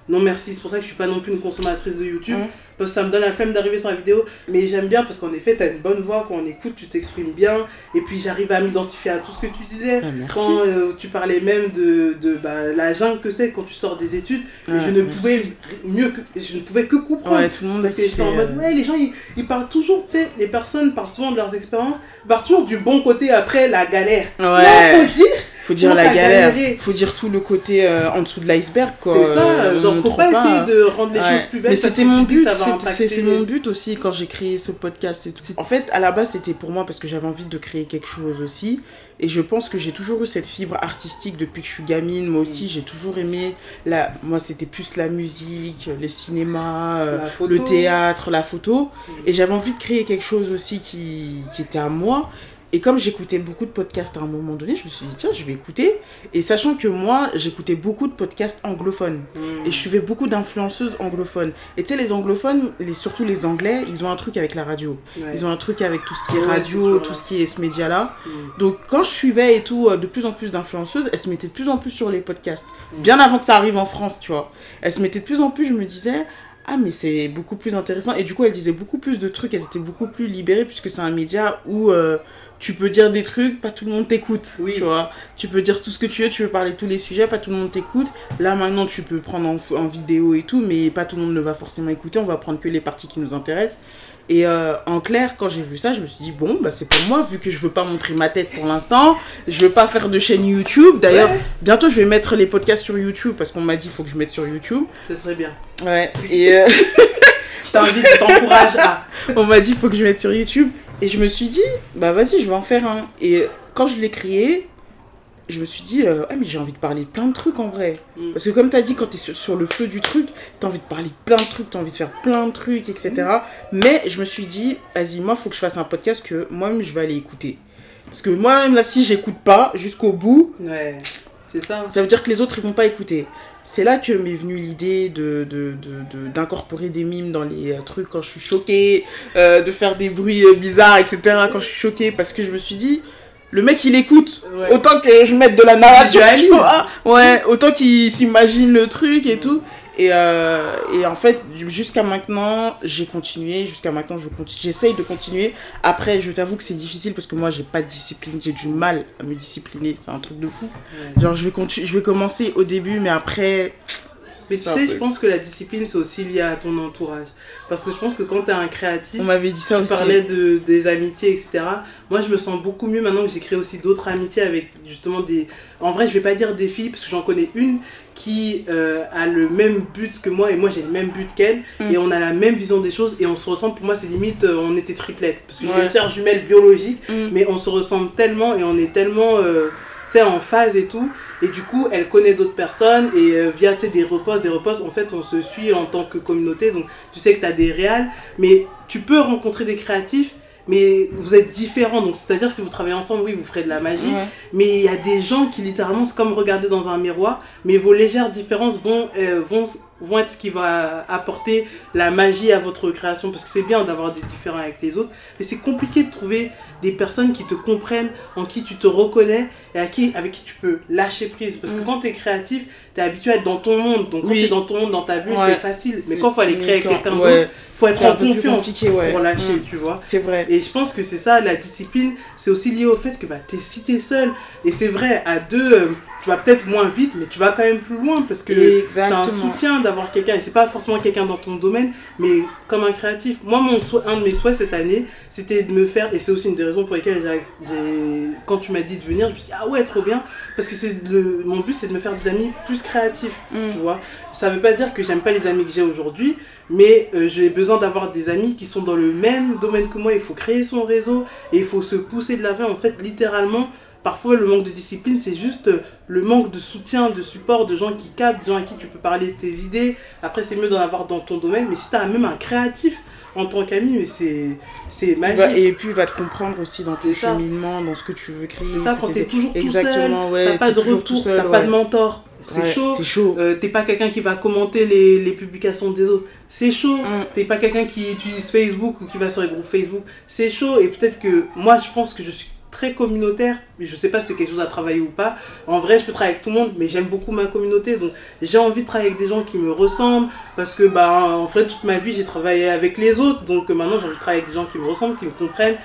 Non, merci. C'est pour ça que je suis pas non plus une consommatrice de YouTube parce que ça me donne la flemme d'arriver sur la vidéo. Mais j'aime bien parce qu'en effet, tu as une bonne voix, quand on écoute, tu t'exprimes bien. Et puis j'arrive à m'identifier à tout ce que tu disais. Ah, quand euh, tu parlais même de, de bah, la jungle que c'est quand tu sors des études, je ah, ne pouvais mieux que, je ne pouvais que comprendre. tout le monde parce que j'étais en mode, euh, ouais, les gens ils, ils parlent toujours, tu sais, les personnes parlent souvent de leurs expériences, parlent toujours du bon côté après la galère. Ouais. faut dire faut dire la galère, faut dire tout le côté euh, en dessous de l'iceberg quoi. C'est ça, genre faut pas, essayer de rendre les choses plus belles. Mais c'était mon but, c'est mon but aussi quand j'ai créé ce podcast et tout. En fait, à la base, c'était pour moi parce que j'avais envie de créer quelque chose aussi et je pense que j'ai toujours eu cette fibre artistique depuis que je suis gamine. Moi aussi, j'ai toujours aimé la moi c'était plus la musique, le cinéma, euh, le théâtre, la photo et j'avais envie de créer quelque chose aussi qui qui était à moi et comme j'écoutais beaucoup de podcasts à un moment donné, je me suis dit, tiens, je vais écouter. Et sachant que moi, j'écoutais beaucoup de podcasts anglophones. Hmm. Et je suivais beaucoup d'influenceuses anglophones. Et tu sais, les anglophones, les, surtout les anglais, ils ont un truc avec la radio. Ils ont un truc avec tout ce qui est radio, tout ce qui est ce média-là. Hmm. Donc quand je suivais et tout, euh, de plus en plus d'influenceuses, elles se mettaient de plus en plus sur les podcasts. Hmm. Bien avant que ça arrive en France, tu vois. Elles se mettaient de plus en plus, je me disais, ah mais c'est beaucoup plus intéressant et du coup elles disaient beaucoup plus de trucs elles étaient beaucoup plus libérées puisque c'est un média où euh, tu peux dire des trucs, pas tout le monde t'écoute. Oui. Tu vois, tu peux dire tout ce que tu veux, tu veux parler de tous les sujets, pas tout le monde t'écoute. Là maintenant, tu peux prendre en, vidéo et tout, mais pas tout le monde ne va forcément écouter. On va prendre que les parties qui nous intéressent. Et euh, en clair, quand j'ai vu ça, je me suis dit, bon, bah, c'est pour moi, vu que je veux pas montrer ma tête pour l'instant. Je veux pas faire de chaîne YouTube. D'ailleurs, bientôt, je vais mettre les podcasts sur YouTube parce qu'on m'a dit, il faut que je mette sur YouTube. Ce serait bien. Ouais. Et. Euh, *laughs* je t'invite, je t'encourage à. *laughs* On m'a dit, il faut que je mette sur YouTube. Et je me suis dit, bah vas-y, je vais en faire un. Et quand je l'ai créé, je me suis dit, euh, ah, mais j'ai envie de parler de plein de trucs en vrai. Mm. Parce que comme tu as dit, quand tu es sur, le feu du truc, tu as envie de parler de plein de trucs, tu as envie de faire plein de trucs, etc. Mm. Mais je me suis dit, vas-y, moi, il faut que je fasse un podcast que moi-même, je vais aller écouter. Parce que moi-même, là, si j'écoute pas jusqu'au bout, C'est ça. Ça veut dire que les autres, ils vont pas écouter. C'est là que m'est venue l'idée de, de, de, d'incorporer des mimes dans les euh, trucs quand je suis choquée, euh, de faire des bruits bizarres, etc. quand je suis choquée, parce que je me suis dit, le mec il écoute, Ouais. autant que je mette de la narration, tu vois. Ouais, autant qu'il s'imagine le truc et tout. Et, euh, et en fait, jusqu'à maintenant, j'ai continué. Jusqu'à maintenant, je continue. J'essaye de continuer. Après, je t'avoue que c'est difficile parce que moi, j'ai pas de discipline. J'ai du mal à me discipliner. C'est un truc de fou. Genre, je vais, je vais commencer au début, mais après. Mais tu sais, je pense que la discipline, c'est aussi lié à ton entourage. Parce que je pense que quand tu es un créatif, On m'avait dit ça tu aussi. parlais de, des amitiés, etc. Moi, je me sens beaucoup mieux maintenant que j'ai créé aussi d'autres amitiés avec justement des. En vrai, je vais pas dire des filles, parce que j'en connais une qui euh, a le même but que moi et moi j'ai le même but qu'elle Mm. et on a la même vision des choses et on se ressemble. Pour moi, c'est limite, euh, on était triplettes. Parce que j'ai une sœur jumelle biologique, Mm. mais on se ressemble tellement et on est tellement. euh, sais, en phase et tout. Et du coup, elle connaît d'autres personnes et euh, via des reposts, des reposts, en fait, on se suit en tant que communauté. Donc, tu sais que tu as des réals, mais tu peux rencontrer des créatifs, mais vous êtes différents. Donc, c'est-à-dire, si vous travaillez ensemble, oui, vous ferez de la magie. Ouais. Mais il y a des gens qui, littéralement, c'est comme regarder dans un miroir, mais vos légères différences vont, euh, vont, vont être ce qui va apporter la magie à votre création. Parce que c'est bien d'avoir des différents avec les autres, mais c'est compliqué de trouver des personnes qui te comprennent, en qui tu te reconnais et à qui, avec qui tu peux lâcher prise. Parce que Mm. quand tu es créatif, tu es habitué à être dans ton monde. Donc, quand Oui. tu es dans ton monde, dans ta bulle, Ouais. c'est facile. Mais quand il faut aller créer avec quelqu'un ouais. d'autre, faut être en confiance ouais. pour lâcher, Mm. tu vois. C'est vrai. Et je pense que c'est ça, la discipline, c'est aussi lié au fait que bah, es, si t'es seul, et c'est vrai, à deux, euh, tu vas peut-être moins vite, mais tu vas quand même plus loin, parce que c'est un soutien d'avoir quelqu'un, et c'est pas forcément quelqu'un dans ton domaine, mais comme un créatif. Moi, mon souhait- un de mes souhaits cette année, c'était de me faire, et c'est aussi une des raisons pour lesquelles j'ai, quand tu m'as dit de venir, je me suis dit, ah ouais, trop bien, parce que c'est le, mon but, c'est de me faire des amis plus créatifs, Mm. tu vois. Ça veut pas dire que j'aime pas les amis que j'ai aujourd'hui, mais euh, j'ai besoin d'avoir des amis qui sont dans le même domaine que moi. Il faut créer son réseau et il faut se pousser de l'avant. En fait, littéralement, parfois le manque de discipline, c'est juste euh, le manque de soutien, de support, de gens qui captent, de gens à qui tu peux parler de tes idées. Après, c'est mieux d'en avoir dans ton domaine, mais si tu as même un créatif en tant qu'ami, mais c'est c'est magique. et puis il va te comprendre aussi dans ton ça. cheminement, dans ce que tu veux créer. C'est ça, quand t'es toujours tout seul, Exactement, ouais. t'as pas de retour, t'as pas de mentor. C'est Ouais, chaud. C'est chaud. Euh, t'es pas quelqu'un qui va commenter les, les publications des autres. C'est chaud. Mm. T'es pas quelqu'un qui utilise Facebook ou qui va sur les groupes Facebook. C'est chaud. Et peut-être que moi, je pense que je suis très communautaire. Je sais pas si c'est quelque chose à travailler ou pas. En vrai, je peux travailler avec tout le monde, mais j'aime beaucoup ma communauté. Donc, j'ai envie de travailler avec des gens qui me ressemblent. Parce que, bah, en vrai, toute ma vie, j'ai travaillé avec les autres. Donc, euh, maintenant, j'ai envie de travailler avec des gens qui me ressemblent, qui me comprennent.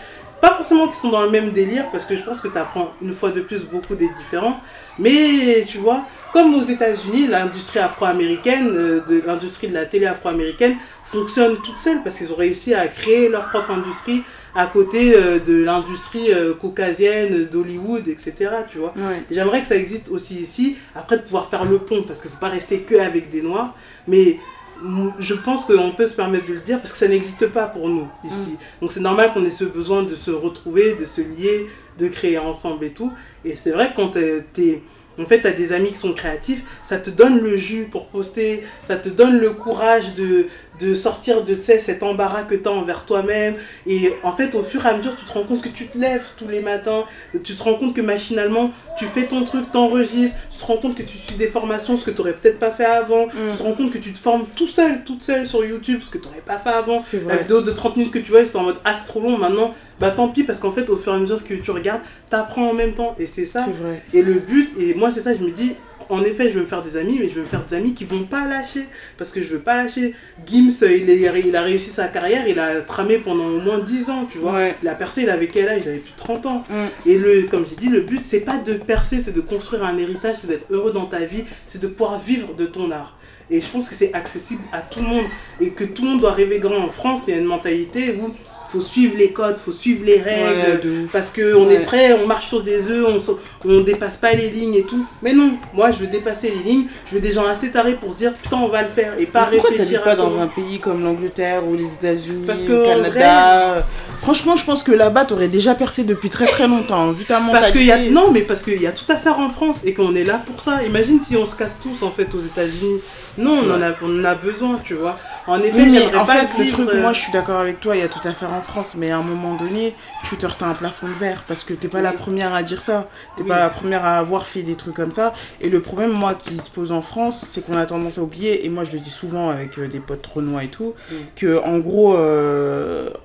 Pas forcément qui sont dans le même délire, parce que je pense que tu apprends une fois de plus beaucoup des différences. Mais tu vois, comme aux États-Unis, l'industrie afro-américaine, euh, l'industrie de la télé afro-américaine fonctionne toute seule parce qu'ils ont réussi à créer leur propre industrie à côté euh, de l'industrie euh, caucasienne, d'Hollywood, etc. Tu vois. Ouais. J'aimerais que ça existe aussi ici, après de pouvoir faire le pont, parce qu'il ne faut pas rester que avec des noirs, mais mm, je pense qu'on peut se permettre de le dire parce que ça n'existe pas pour nous ici. Donc c'est normal qu'on ait ce besoin de se retrouver, de se lier, de créer ensemble et tout. Et c'est vrai que quand t'es- t'es... En fait, tu as des amis qui sont créatifs, ça te donne le jus pour poster, ça te donne le courage de, de sortir de cet embarras que tu as envers toi-même. Et en fait, au fur et à mesure, tu te rends compte que tu te lèves tous les matins, tu te rends compte que machinalement, tu fais ton truc, t'enregistres, tu te rends compte que tu suis des formations, ce que tu n'aurais peut-être pas fait avant, Mm. tu te rends compte que tu te formes tout seul, toute seule sur YouTube, ce que tu n'aurais pas fait avant. La vidéo de 30 minutes que tu vois, c'était en mode ah, c'est trop long maintenant. Bah tant pis, parce qu'en fait, au fur et à mesure que tu regardes, t'apprends en même temps. Et c'est ça. C'est vrai. Et le but, et moi c'est ça, je me dis, en effet, je veux me faire des amis, mais je veux me faire des amis qui vont pas lâcher. Parce que je veux pas lâcher. Gims, euh, il, est- il a réussi sa carrière, il a tramé pendant au moins 10 ans, tu vois. Ouais. Il a percé, il avait quel âge? Il avait plus de 30 ans. Mm. Et le, comme j'ai dit, le but, c'est pas de percer, c'est de construire un héritage, c'est d'être heureux dans ta vie, c'est de pouvoir vivre de ton art. Et je pense que c'est accessible à tout le monde et que tout le monde doit rêver grand. En France, il y a une mentalité où faut suivre les codes, faut suivre les règles. Ouais. Parce qu'on Ouais. est très, on marche sur des œufs, on, on dépasse pas les lignes et tout. Mais non, moi je veux dépasser les lignes, je veux des gens assez tarés pour se dire putain on va le faire et pas Mais Pourquoi réfléchir t'habites pas dans un pays comme l'Angleterre ou les États-Unis, Parce que, Canada Franchement, je pense que là-bas, t'aurais déjà percé depuis très très longtemps, vu ta mentalité. Parce qu'il y a non mais parce qu'il y a tout à faire en France et qu'on est là pour ça. Imagine si on se casse tous en fait aux États-Unis. Non, on en a on en a besoin, tu vois. En effet, mais en fait, le truc, moi, je suis d'accord avec toi, il y a tout à faire en France, mais à un moment donné, tu te heurtes un plafond de verre parce que t'es pas la première à dire ça. T'es pas la première à avoir fait des trucs comme ça. Et le problème, moi, qui se pose en France, c'est qu'on a tendance à oublier, et moi, je le dis souvent avec des potes renois et tout, que en gros,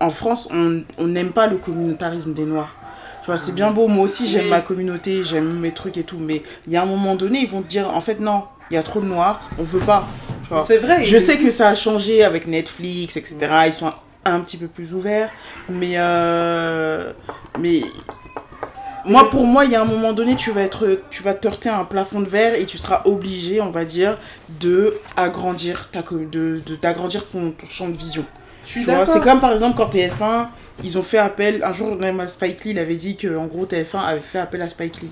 en France, on n'aime pas le communautarisme des Noirs. C'est bien beau, moi aussi j'aime ma communauté, j'aime mes trucs et tout, mais il y a un moment donné, ils vont te dire, en fait, non, il y a trop de noirs, on veut pas. C'est vrai. Je sais que ça a changé avec Netflix, etc. Ils sont un petit peu plus ouverts, mais. Euh, mais. Moi, pour moi, il y a un moment donné, tu vas, être, tu vas te heurter à un plafond de verre et tu seras obligé, on va dire, de agrandir, ta, de, de, d'agrandir ton, ton champ de vision. C'est comme par exemple quand TF1, ils ont fait appel. Un jour, même Spike Lee, il avait dit que en gros TF1 avait fait appel à Spike Lee.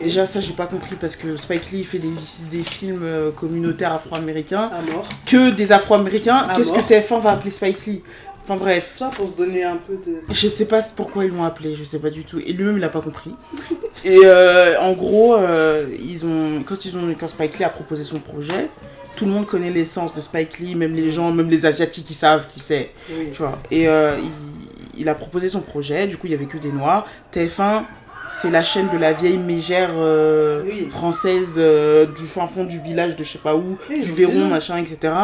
Déjà, ça, j'ai pas compris parce que SpikeLee fait des, des films euh, communautaires afro-américains. Que des afro-américains. Qu'est-ce que TF1 va appeler Spike Lee? Enfin bref. Ça pour se donner un peu de. Je sais pas pourquoi ils l'ont appelé, je sais pas du tout. Et lui-même il a pas compris. *laughs* Et euh, en gros, euh, ils ont quand ils ont quand Spike Lee a proposé son projet, tout le monde connaît l'essence de Spike Lee, même les gens, même les Asiatiques qui savent qui c'est. Tu vois. Et euh, il, a proposé son projet, du coup il y avait que des Noirs. TF1, c'est la chaîne de la vieille mégère euh, française euh, du fin fond du village de je sais pas où, du Véron, machin, etc.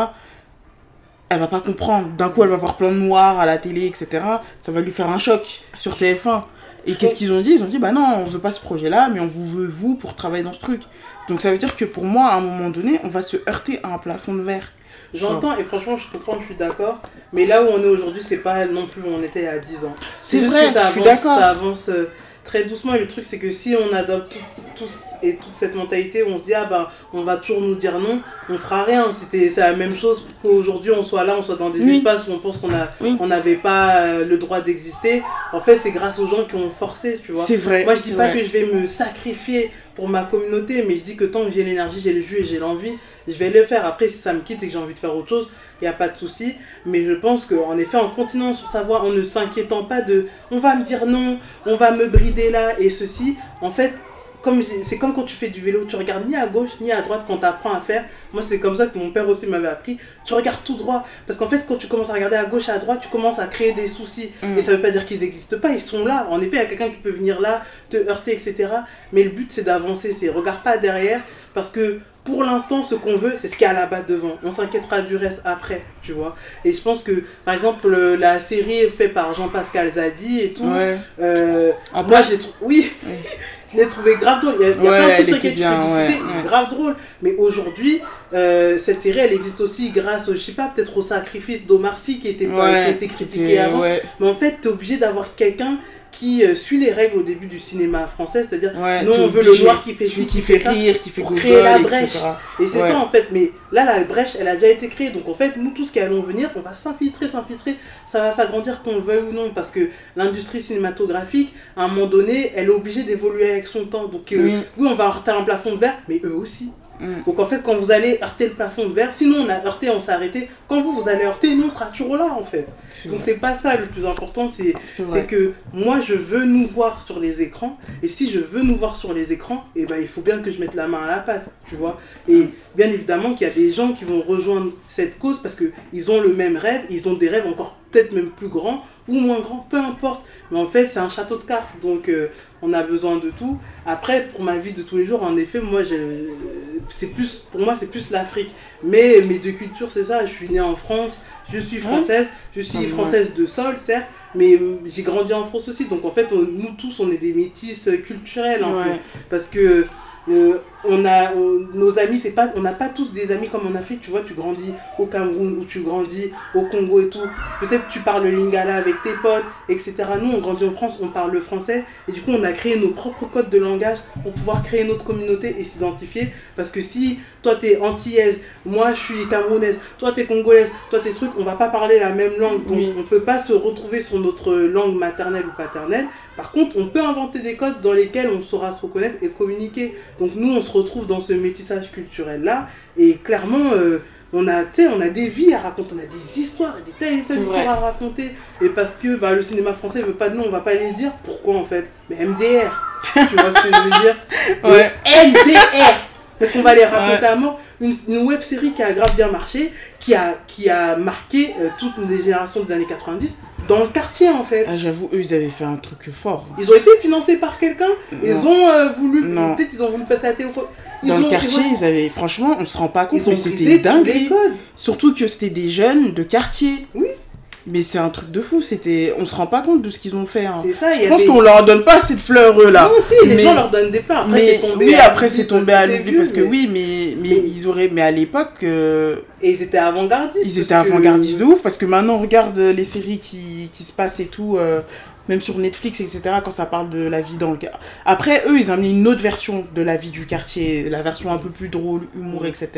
Elle va pas comprendre. D'un coup, elle va voir plein de noirs à la télé, etc. Ça va lui faire un choc sur TF1. Et qu'est-ce qu'ils ont dit? Ils ont dit bah non, on veut pas ce projet-là, mais on vous veut vous pour travailler dans ce truc. Donc ça veut dire que pour moi, à un moment donné, on va se heurter à un plafond de verre. J'entends et franchement, je comprends, je suis d'accord. Mais là où on est aujourd'hui, c'est pas non plus où on était à 10 ans. C'est vrai, je suis d'accord. Ça avance euh, très doucement. Et le truc, c'est que si on adopte tous, et toute cette mentalité, on se dit, ah ben, on va toujours nous dire non, on fera rien. C'était, c'est la même chose qu'aujourd'hui, on soit là, on soit dans des espaces où on pense qu'on a, on n'avait pas euh, le droit d'exister. En fait, c'est grâce aux gens qui ont forcé, tu vois. C'est vrai. Moi, je dis pas que je vais me sacrifier pour ma communauté, mais je dis que tant que j'ai l'énergie, j'ai le jus et j'ai l'envie, je vais le faire. Après, si ça me quitte et que j'ai envie de faire autre chose, il n'y a pas de souci. Mais je pense qu'en effet, en continuant sur sa voie, en ne s'inquiétant pas de on va me dire non, on va me brider là et ceci, en fait, c'est comme quand tu fais du vélo, tu regardes ni à gauche ni à droite quand tu apprends à faire. Moi, c'est comme ça que mon père aussi m'avait appris. Tu regardes tout droit. Parce qu'en fait, quand tu commences à regarder à gauche et à droite, tu commences à créer des soucis. Mm. Et ça veut pas dire qu'ils n'existent pas, ils sont là. En effet, il y a quelqu'un qui peut venir là, te heurter, etc. Mais le but, c'est d'avancer. C'est regarde pas derrière. Parce que pour l'instant, ce qu'on veut, c'est ce qu'il y a là-bas devant. On s'inquiétera du reste après, tu vois. Et je pense que, par exemple, la série faite par Jean-Pascal Zadi et tout. Ouais. Euh, moi, j'ai. Oui! *laughs* je l'ai trouvé grave drôle. Il y a, il y a plein de trucs tu peux discuter, grave drôle. Mais aujourd'hui, euh, cette série, elle existe aussi grâce, je sais pas, peut-être au sacrifice d'Omar Sy qui était, qui était critiqué avant. Mais en fait, tu es obligé d'avoir quelqu'un qui euh, suit les règles au début du cinéma français, c'est-à-dire non, on veut le noir qui fait qui, qui fait rire, qui fait pour créer la brèche. Et c'est ça en fait, mais là la brèche elle a déjà été créée, donc en fait nous tous qui allons venir, on va s'infiltrer, s'infiltrer, ça va s'agrandir qu'on le veuille ou non, parce que l'industrie cinématographique, à un moment donné, elle est obligée d'évoluer avec son temps. Donc euh, oui. oui. on va heurter un plafond de verre, mais eux aussi. Mm. Donc en fait, quand vous allez heurter le plafond de verre, sinon on a heurté, on s'est arrêté. Quand vous, vous allez heurter, nous, on sera toujours là en fait. Donc c'est pas ça le plus important, c'est que moi, je veux nous voir sur les écrans. Et si je veux nous voir sur les écrans, et eh ben, il faut bien que je mette la main à la pâte, tu vois. Et bien évidemment qu'il y a des gens qui vont rejoindre cette cause parce qu'ils ont le même rêve, ils ont des rêves encore peut-être même plus grands ou moins grands, peu importe. Mais en fait, c'est un château de cartes, donc euh, on a besoin de tout. Après, pour ma vie de tous les jours, en effet, moi, c'est plus, pour moi, c'est plus l'Afrique. Mais mes deux cultures, c'est ça. Je suis née en France, je suis française, je suis française de sol, certes, mais j'ai grandi en France aussi. Donc en fait, nous tous, on est des métisses culturelles, parce que euh, on a nos amis c'est pas on n'a pas tous des amis comme on a fait. Tu vois tu grandis au Cameroun ou tu grandis au Congo et tout. Peut-être tu parles le lingala avec tes potes etc nous on grandit en France on parle le français. Et du coup on a créé nos propres codes de langage pour pouvoir créer notre communauté et s'identifier. Parce que si toi t'es antillaise moi je suis camerounaise toi t'es congolaise toi t'es truc on va pas parler la même langue. Donc on peut pas se retrouver sur notre langue maternelle ou paternelle. Par contre on peut inventer des codes dans lesquels on saura se reconnaître et communiquer. Donc nous on se retrouve dans ce métissage culturel-là. Et clairement, euh, on, a, on a des vies à raconter, on a des histoires, des tas et tas d'histoires à raconter. Et parce que bah, le cinéma français veut pas de nom, on va pas les dire. Pourquoi en fait? Mais MDR Tu vois ce que je veux dire? *laughs* Ouais. MDR Parce qu'on va les raconter à mort. Une, une web série qui a grave bien marché, qui a, qui a marqué euh, toutes les générations des années 90 dans le quartier en fait. Ah, J'avoue, eux, ils avaient fait un truc fort. Ils ont été financés par quelqu'un, ils ont euh, voulu, peut-être ils ont voulu passer à la télé. Ils Dans ont- le quartier, ils ont- ils avaient. Franchement, on se rend pas compte, ils mais c'était dingue. Surtout que c'était des jeunes de quartier. Oui. Mais c'est un truc de fou, c'était. On se rend pas compte de ce qu'ils ont fait. hein. Ça, Je pense qu'on leur donne pas assez de fleurs, eux, là. Non, si, les Mais- gens leur donnent des fleurs. Après, mais tombé oui, après c'est tombé à l'oubli parce que mais- oui, mais, mais ils auraient. Mais à l'époque, euh, Et ils étaient avant-gardistes. ils étaient que- avant-gardistes de ouf parce que maintenant, on regarde les séries qui, qui se passent et tout, euh, même sur Netflix, etc., quand ça parle de la vie dans le quartier. Après, eux, ils ont amené une autre version de la vie du quartier, la version un peu plus drôle, humour, etc.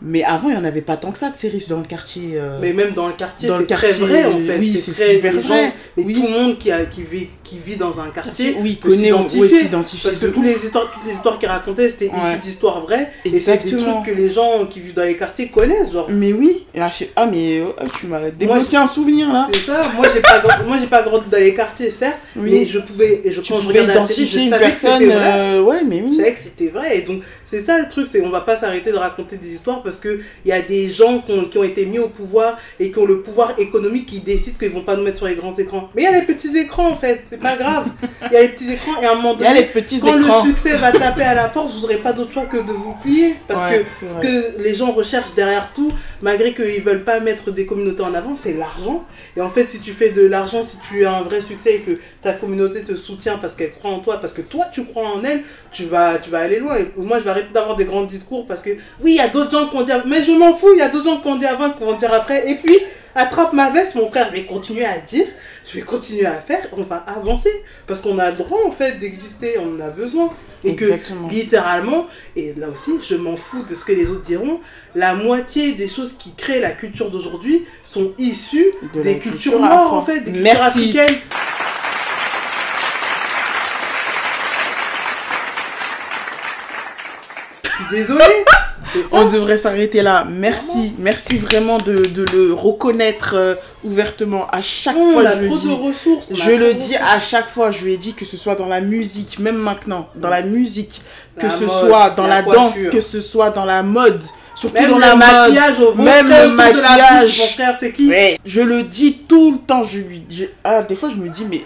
Mais avant, il n'y en avait pas tant que ça de séries dans le quartier. euh, Mais même dans le quartier, Dans le c'est très vrai en fait. oui, c'est super gens- vrai, Mais oui. tout le monde qui, a, qui, vit, qui vit dans un quartier, oui, connaît, on ouais, s'identifier. Parce que ouf. les histoires, toutes les histoires qu'il racontait, c'était Ouais. issu d'histoires vraies. Et c'est des Exactement. trucs que les gens qui vivent dans les quartiers connaissent. Genre, Mais oui, et là, je ah mais oh, tu m'as débloqué un souvenir là. c'est ça. Moi, j'ai pas, grand- moi, j'ai pas grandi dans les quartiers, certes. Oui. Mais je pouvais. Et je, tu quand je pouvais je identifier une personne. vrai. euh, ouais, mais Je oui. savais que c'était vrai. Et donc, c'est ça le truc, c'est qu'on va pas s'arrêter de raconter des histoires parce qu'il y a des gens qui ont, qui ont été mis au pouvoir et qui ont le pouvoir économique qui décident qu'ils vont pas nous mettre sur les grands écrans. Mais il y a les petits écrans en fait, c'est pas grave. Il y a les petits écrans et à un moment Il y a donné, les petits quand écrans. le succès va taper à la porte, vous n'aurez pas d'autre choix que de vous plier. Parce Ouais, que ce que les gens recherchent derrière tout, malgré qu'ils veulent pas mettre des communautés en avant, c'est l'argent. Et en fait, si tu fais de l'argent, si tu as un vrai succès et que ta communauté te soutient parce qu'elle croit en toi, parce que toi tu crois en elle, tu vas, tu vas aller loin. Et moi, je vais arrêter d'avoir des grands discours parce que oui, il y a d'autres gens qui dire, mais je m'en fous, il y a gens qui vont dire avant, qui vont dire après. Et puis, attrape ma veste, mon frère, je vais continuer à dire, je vais continuer à faire, on va avancer. Parce qu'on a le droit en fait d'exister, on en a besoin. Et que littéralement, et là aussi, je m'en fous de ce que les autres diront, la moitié des choses qui créent la culture d'aujourd'hui sont issues De des cultures culture noires en fait, des cultures Merci. africaines. Suis Désolé. *laughs* On devrait s'arrêter là. Merci, merci vraiment de, de le reconnaître euh, ouvertement. À chaque on fois, a je le trop de dis. ressources. on a Je trop le de dis ressources. à chaque fois, je lui ai dit que ce soit dans la musique, même maintenant, dans la musique, que La ce mode, soit dans la la, danse, coiffure. que ce soit dans la mode, surtout Même dans la mode. maquillage au même le autour de la maquillage. bouche, Mon frère, c'est qui Ouais, je le dis tout le temps, je lui je- ah, des fois je me dis mais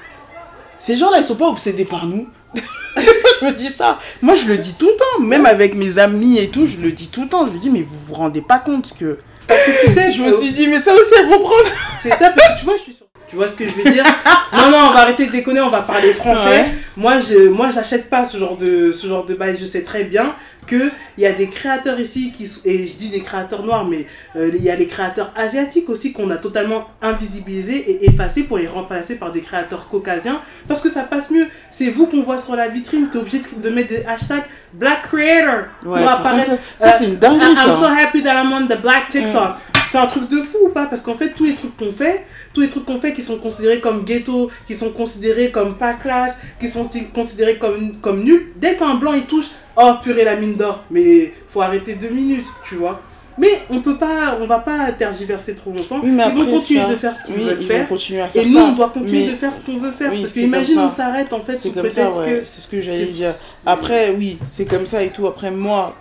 ces gens-là ils sont pas obsédés par nous. *laughs* je me dis ça. Moi je le dis tout le temps, même avec mes amis et tout, je le dis tout le temps. Je lui dis mais vous vous rendez pas compte que Parce que tu sais, je me suis dit mais ça aussi elles vont prendre. C'est ça, parce que tu vois, je suis. Tu vois ce que je veux dire *laughs* Non, non, on va arrêter de déconner, on va parler français. Ouais. Moi, je, moi, j'achète pas ce genre de, ce genre de bail. Je sais très bien que il y a des créateurs ici qui, et je dis des créateurs noirs, mais euh, il y a les créateurs asiatiques aussi qu'on a totalement invisibilisés et effacés pour les remplacer par des créateurs caucasiens parce que ça passe mieux. C'est vous qu'on voit sur la vitrine. T'es obligé de, mettre des hashtags Black Creator Ouais, pour par apparaître. ça, ça, c'est une dinguerie I'm so happy that I'm on the black TikTok. C'est un truc de fou ou pas? Parce qu'en fait, tous les trucs qu'on fait, tous les trucs qu'on fait qui sont considérés comme ghetto, qui sont considérés comme pas classe, qui sont considérés comme, comme nuls, dès qu'un blanc il touche, oh purée la mine d'or. Mais faut arrêter deux minutes, tu vois. Mais on peut pas, on va pas tergiverser trop longtemps. Oui, mais ils vont continuer ça- de faire ce qu'ils Oui, veulent faire. continuer à faire Et ça. nous, on doit continuer mais de faire ce qu'on veut faire. Oui, parce que imagine, on s'arrête en fait C'est comme ça, ouais. que. C'est ce que j'allais dire. Après, oui, c'est comme ça et tout. Après, moi,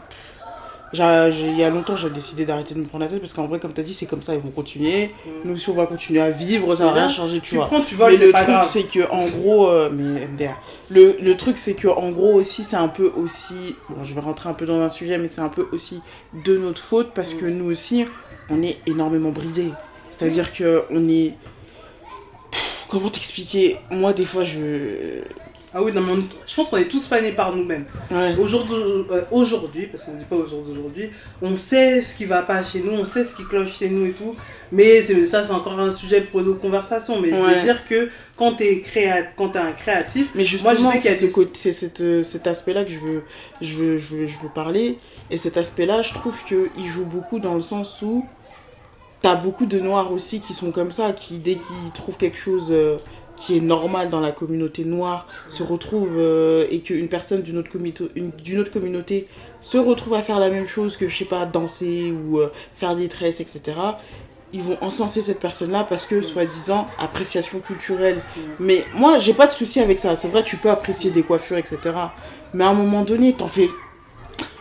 il y a longtemps, j'ai décidé d'arrêter de me prendre la tête parce qu'en vrai, comme tu as dit, c'est comme ça, ils vont continuer. Mm. Nous aussi, on va continuer à vivre, ça va C'est rien changer, tu Tu vois. prends, tu voles, mais le truc, c'est que en gros, euh, mais MDR. Le, le truc, c'est que en gros aussi, c'est un peu aussi. Bon, je vais rentrer un peu dans un sujet, mais c'est un peu aussi de notre faute parce que nous aussi, on est énormément brisés. C'est-à-dire que on est. Pff, Comment t'expliquer? Moi, des fois, je. Ah oui, non, mais on- je pense qu'on est tous fanés par nous-mêmes. Ouais. Aujourd'hui, euh, aujourd'hui, parce qu'on ne dit pas aujourd'hui, aujourd'hui, on sait ce qui va pas chez nous, on sait ce qui cloche chez nous et tout. Mais c'est- ça, c'est encore un sujet pour nos conversations. Mais je veux dire que quand tu es, créa... quand es un créatif, Mais justement, Moi, je sais qu'il y c'est ce des- cette, euh, cet aspect-là que je veux, je veux, je veux, je veux parler. Et cet aspect-là, je trouve qu'il joue beaucoup dans le sens où t'as beaucoup de noirs aussi qui sont comme ça, qui dès qu'ils trouvent quelque chose euh, qui est normal dans la communauté noire, se retrouvent euh, et qu'une personne d'une autre, d'une autre communauté se retrouve à faire la même chose que, je sais pas, danser ou euh, faire des tresses, etc. Ils vont encenser cette personne-là parce que, soi-disant, appréciation culturelle. Mais moi, j'ai pas de souci avec ça. C'est vrai, tu peux apprécier des coiffures, etc. Mais à un moment donné, t'en fais.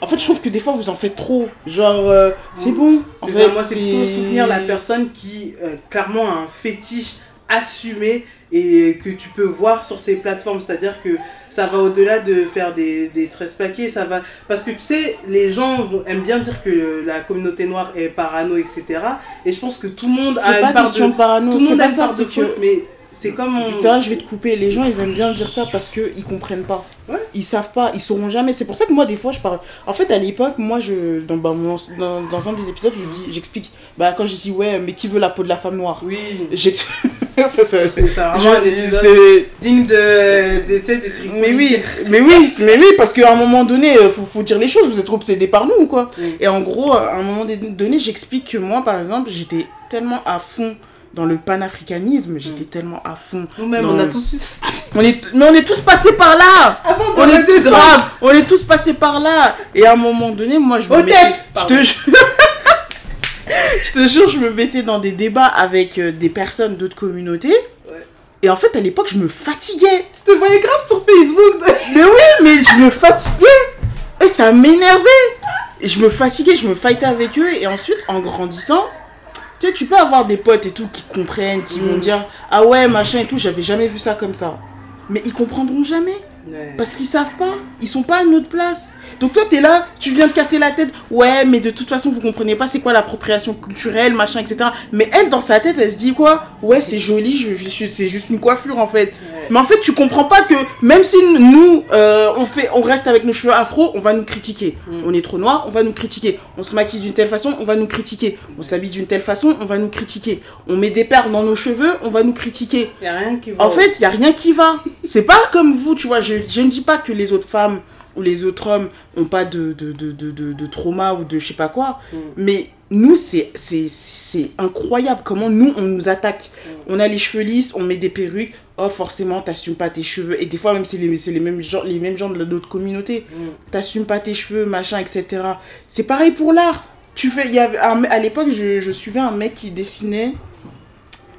En fait, je trouve que des fois, vous en faites trop. Genre, euh, c'est bon. En fait, moi, c'est plutôt soutenir la personne qui, euh, clairement, a un fétiche assumé et que tu peux voir sur ces plateformes. C'est-à-dire que ça va au-delà de faire des, des tresses plaquées. Ça va... Parce que tu sais, les gens vont- aiment bien dire que la communauté noire est parano, etc. Et je pense que tout le monde a C'est une pas part de... parano, Tout le monde a pas une part de faute, que. mais c'est comme... on- Victoria, je vais te couper. Les gens, ils aiment bien dire ça parce qu'ils comprennent pas. Ouais. Ils savent pas, ils sauront jamais. C'est pour ça que moi, des fois, je parle. En fait, à l'époque, moi, je dans, bah, mon- dans, dans un des épisodes, je dis, j'explique. Bah, quand j'ai dit, ouais, mais qui veut la peau de la femme noire? Oui. J'explique. *laughs* *laughs* ça, ça- C'est digne de, de, des séries Mais oui, mais oui, mais oui, parce qu'à un moment donné, euh, faut, faut dire les choses, vous êtes obsédés par nous ou quoi. Oui. Et en gros, à un moment donné, j'explique que moi, par exemple, j'étais tellement à fond dans le panafricanisme, j'étais tellement à fond. Nous-mêmes, on a tous *laughs* On est, mais on est tous passés par là. Avant On est grave, on est tous passés par là. Et à un moment donné, moi, je me mettais, je te jure, *laughs* *laughs* je te jure, je me mettais dans des débats avec euh, des personnes d'autres communautés. Ouais. Et en fait, à l'époque, je me fatiguais. Je te voyais grave sur Facebook. *laughs* Mais oui, mais je me fatiguais. Et ça m'énervait. Et je me fatiguais, je me fightais avec eux. Et ensuite, en grandissant, tu sais, tu peux avoir des potes et tout qui comprennent, qui vont Mm. dire Ah ouais, machin et tout, j'avais jamais vu ça comme ça. Mais ils comprendront jamais. Parce qu'ils savent pas. Ils sont pas à notre place. Donc toi, t'es là, tu viens de casser la tête. Ouais, mais de toute façon, vous comprenez pas c'est quoi l'appropriation culturelle, machin, etc. Mais elle, dans sa tête, elle se dit quoi? Ouais, c'est joli, je, je- c'est juste une coiffure en fait. Mais en fait, tu comprends pas que même si nous, euh, on, fait, on reste avec nos cheveux afro, on va nous critiquer. Mm. On est trop noir, on va nous critiquer. On se maquille d'une telle façon, on va nous critiquer. On s'habille d'une telle façon, on va nous critiquer. On met des perles dans nos cheveux, on va nous critiquer. Y a rien qui va. En fait, il y a rien qui va. C'est pas comme vous, tu vois. Je, je ne dis pas que les autres femmes ou les autres hommes ont pas de, de, de, de, de, de trauma ou de je sais pas quoi. Mm. Mais nous, c'est incroyable comment nous, on nous attaque. On a les cheveux lisses, on met des perruques. Oh, forcément, t'assumes pas tes cheveux. Et des fois, même, c'est les, c'est les, mêmes gens, les mêmes gens de notre communauté. Mm. T'assumes pas tes cheveux, machin, etc. C'est pareil pour l'art. Tu fais, y avait à l'époque, je, je suivais un mec qui dessinait.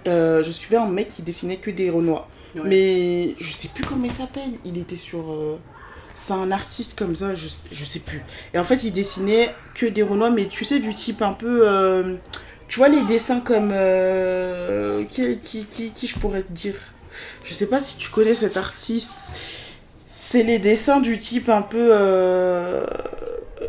euh, je suivais un mec qui dessinait que des renois. Ouais. Mais je sais plus comment il s'appelle. Il était sur. euh, C'est un artiste comme ça, je, je sais plus. Et en fait, il dessinait que des renois, mais tu sais, du type un peu. euh, tu vois les dessins comme. euh, qui, qui, qui, qui je pourrais te dire? Je sais pas si tu connais cet artiste. C'est les dessins du type un peu. euh,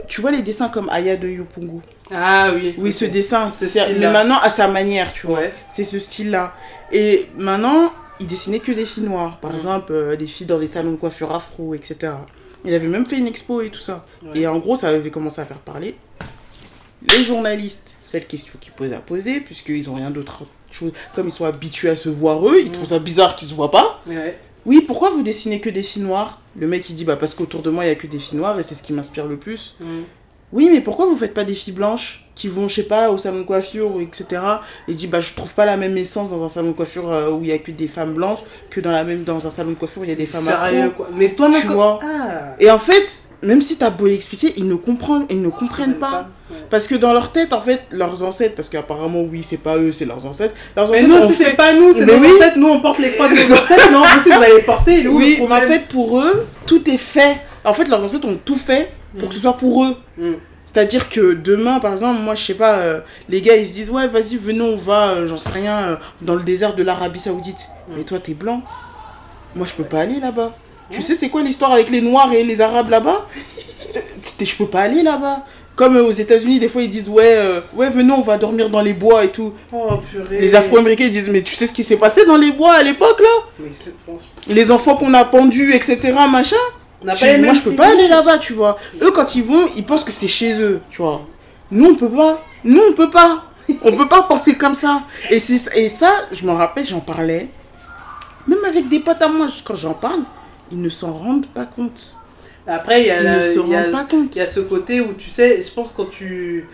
tu vois les dessins comme Aya de Yopungu. Ah oui. Oui, ok. ce dessin. Ce mais maintenant à sa manière, tu vois. Ouais. C'est ce style-là. Et maintenant, il dessinait que des filles noires. Par Mhm. exemple, euh, des filles dans des salons de coiffure afro, etc. Il avait même fait une expo et tout ça. Ouais. Et en gros, ça avait commencé à faire parler. Les journalistes, c'est la question qu'ils posent à poser, puisqu'ils ont rien d'autre chose. Comme ils sont habitués à se voir eux, ils Mhm. trouvent ça bizarre qu'ils se voient pas. Ouais. Oui, pourquoi vous dessinez que des filles noires? Le mec il dit bah parce qu'autour de moi il y a que des filles noires et c'est ce qui m'inspire le plus. Mm. Oui, mais pourquoi vous faites pas des filles blanches qui vont, je sais pas, au salon de coiffure, etc. Et dit, bah, je trouve pas la même essence dans un salon de coiffure euh, où il y a que des femmes blanches que dans, la même, dans un salon de coiffure où il y a des femmes Sérieux, afro. quoi. Mais toi, Tu vois. Ah. Et en fait, même si t'as beau l'expliquer, ils ne comprennent, ils ne comprennent pas. Ouais. Parce que dans leur tête, en fait, leurs ancêtres, parce qu'apparemment, oui, c'est pas eux, c'est leurs ancêtres. Leurs Mais ancêtres nous ont aussi, fait c'est pas nous, c'est Mais nos oui. ancêtres. Nous, on porte les croix de nos *laughs* ancêtres. Non, vous vous allez porter. il est où Oui, mais en fait, pour eux, tout est fait. En fait, leurs ancêtres ont tout fait pour que ce soit pour eux. Mm. C'est-à-dire que demain, par exemple, moi, je sais pas, euh, les gars, ils se disent, ouais, vas-y, venons, on va, euh, j'en sais rien, euh, dans le désert de l'Arabie Saoudite. Mm. Mais toi, t'es blanc. Moi, je peux pas aller là-bas. Tu sais, c'est quoi l'histoire avec les Noirs et les Arabes là-bas? *laughs* Je peux pas aller là-bas. Comme aux États-Unis, des fois, ils disent, ouais, ouais, venons, on va dormir dans les bois et tout. Oh, purée. Les Afro-Américains, ils disent, mais tu sais ce qui s'est passé dans les bois à l'époque, là? Mais Les enfants qu'on a pendus, etc., machin? On n'a Tu- pas les moi, je peux pas aller là-bas, tu vois. Eux, quand ils vont, ils pensent que c'est chez eux, tu vois. Nous, on peut pas. Nous, on peut pas. On peut pas penser comme ça. Et, et ça, je me rappelle, j'en parlais. Même avec des potes à moi, quand j'en parle, ils ne s'en rendent pas compte. Après, il y a, Ils la- y a- pas compte. il y a ce côté où, tu sais, je pense quand tu...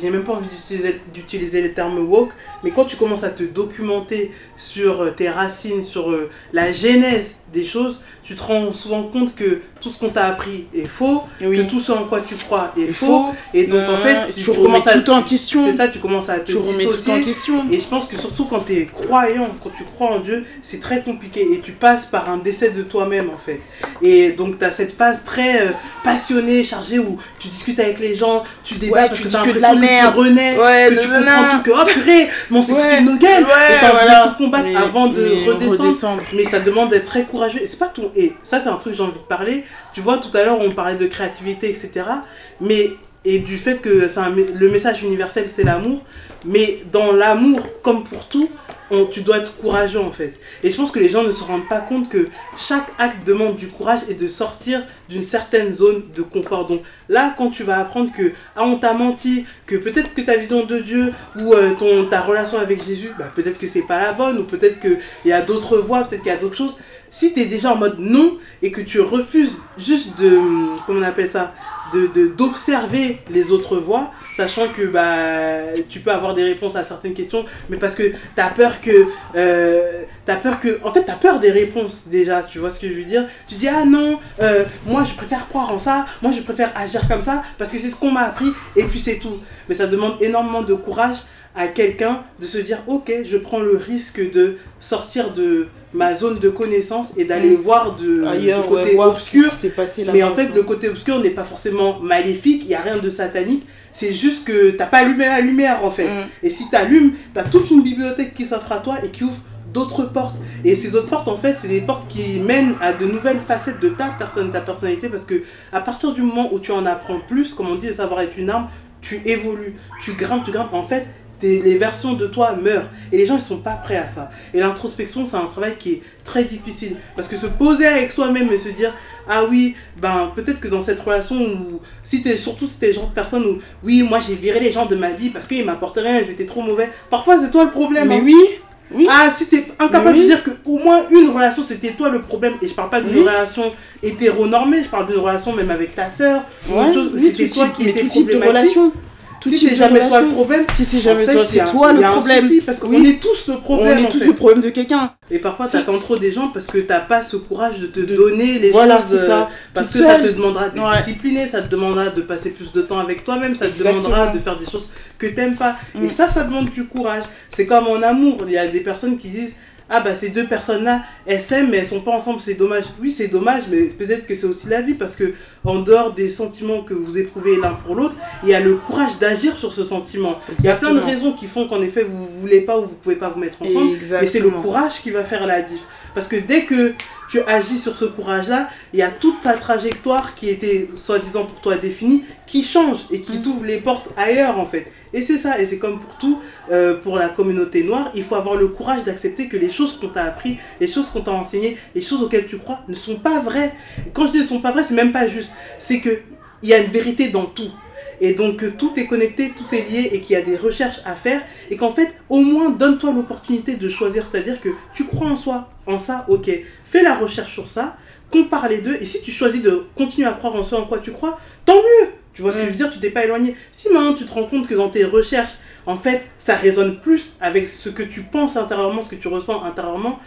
j'ai même pas envie d'utiliser, d'utiliser les termes woke, mais quand tu commences à te documenter sur euh, tes racines, sur euh, la genèse des choses, tu te rends souvent compte que tout ce qu'on t'a appris est faux, Oui. que tout ce en quoi tu crois est faux, et donc en Euh, fait, tu remets à tout en question. C'est ça, tu commences à te Tu remets tout en question. Et je pense que surtout quand tu es croyant, quand tu crois en Dieu, c'est très compliqué et tu passes par un décès de toi-même en fait. Et donc tu as cette phase très euh, passionnée, chargée où tu discutes avec les gens, tu débats Ouais, parce tu que t'as que de la merde. tu renais, Ouais, que tu comprends tout, que oh purée, mais on s'est Ouais, nos gueules, ouais, et t'as voilà. tout combattre Mais- avant de redescendre. Mais ça demande d'être très. C'est pas ton. Et ça, c'est un truc que j'ai envie de parler. Tu vois, tout à l'heure, on parlait de créativité, etc. Mais. Et du fait que un le message universel, c'est l'amour. Mais dans l'amour, comme pour tout, tu dois être courageux, en fait. Et je pense que les gens ne se rendent pas compte que chaque acte demande du courage et de sortir d'une certaine zone de confort. Donc là, quand tu vas apprendre que ah, on t'a menti, que peut-être que ta vision de Dieu ou euh, ta relation avec Jésus, bah, peut-être que c'est pas la bonne, ou peut-être qu'il y a d'autres voies, peut-être qu'il y a d'autres choses. Si tu es déjà en mode non et que tu refuses juste de. Comment on appelle ça de, d'observer les autres voies, sachant que bah, tu peux avoir des réponses à certaines questions, mais parce que tu as peur que. Euh, peur que. En fait, tu as peur des réponses déjà, tu vois ce que je veux dire? Tu dis, ah non, euh, moi je préfère croire en ça, moi je préfère agir comme ça, parce que c'est ce qu'on m'a appris, et puis c'est tout. Mais ça demande énormément de courage à quelqu'un de se dire, ok, je prends le risque de sortir de ma zone de connaissance et d'aller Mm. voir de, Ailleurs, du côté obscur passé là mais en fait, le côté obscur n'est pas forcément maléfique, il n'y a rien de satanique. C'est juste que t'as pas allumé la lumière en fait. Mm. Et si tu allumes, tu as toute une bibliothèque qui s'offre à toi et qui ouvre d'autres portes. Et ces autres portes, en fait, c'est des portes qui mènent à de nouvelles facettes de ta personne, ta personnalité. Parce que à partir du moment où tu en apprends plus, comme on dit, le savoir est une arme, tu évolues, tu grimpes, tu grimpes. En fait, les versions de toi meurent. Et les gens, ils sont pas prêts à ça. Et l'introspection, c'est un travail qui est très difficile. Parce que se poser avec soi-même et se dire, ah oui, ben peut-être que dans cette relation où, si t'es, surtout si t'es le genre de personne où, oui, moi j'ai viré les gens de ma vie parce qu'ils m'apportaient rien, ils étaient trop mauvais. Parfois, c'est toi le problème. Mais hein. oui, oui. Ah, si t'es incapable oui. de dire qu'au moins une relation c'était toi le problème, et je parle pas d'une Oui. relation hétéronormée, je parle d'une relation même avec ta soeur, ou Ouais, c'était toi type, qui étais problématique. relation. Tout si c'est jamais toi le problème, Si c'est jamais fait, toi, c'est toi le problème. souci, parce qu'on Oui. est tous le problème. On est tous fait. le problème de quelqu'un. Et parfois, Ça, t'attends trop des gens parce que t'as pas ce courage de te De- donner les Voilà, choses. c'est ça. euh, Parce Toute que ça te demandera de Ouais. discipliner, ça te demandera de passer plus de temps avec toi-même, ça te demandera de faire des choses que t'aimes pas. Et Mm. ça, ça demande du courage. C'est comme en amour. Il y a des personnes qui disent Ah bah ces deux personnes-là, elles s'aiment mais elles sont pas ensemble, c'est dommage. Oui, c'est dommage, mais peut-être que c'est aussi la vie parce que en dehors des sentiments que vous éprouvez l'un pour l'autre, il y a le courage d'agir sur ce sentiment. Il y a plein de Exactement. raisons qui font qu'en effet vous voulez pas ou vous pouvez pas vous mettre ensemble. Mais c'est le Exactement. courage qui va faire la diff. Parce que dès que tu agis sur ce courage-là, il y a toute ta trajectoire qui était soi-disant pour toi définie qui change et qui Mm. t'ouvre les portes ailleurs en fait. Et c'est ça, et c'est comme pour tout, euh, pour la communauté noire, il faut avoir le courage d'accepter que les choses qu'on t'a appris, les choses qu'on t'a enseignées, les choses auxquelles tu crois ne sont pas vraies. Quand je dis ne sont pas vraies, c'est même pas juste. C'est que il y a une vérité dans tout. Et donc que tout est connecté, tout est lié et qu'il y a des recherches à faire et qu'en fait, au moins, donne-toi l'opportunité de choisir. C'est-à-dire que tu crois en soi, en ça, ok. Fais la recherche sur ça, compare les deux et si tu choisis de continuer à croire en soi, en quoi tu crois, tant mieux. Tu vois ce que je veux dire Tu t'es pas éloigné. Si maintenant tu te rends compte que dans tes recherches, en fait, ça résonne plus avec ce que tu penses intérieurement, ce que tu ressens intérieurement,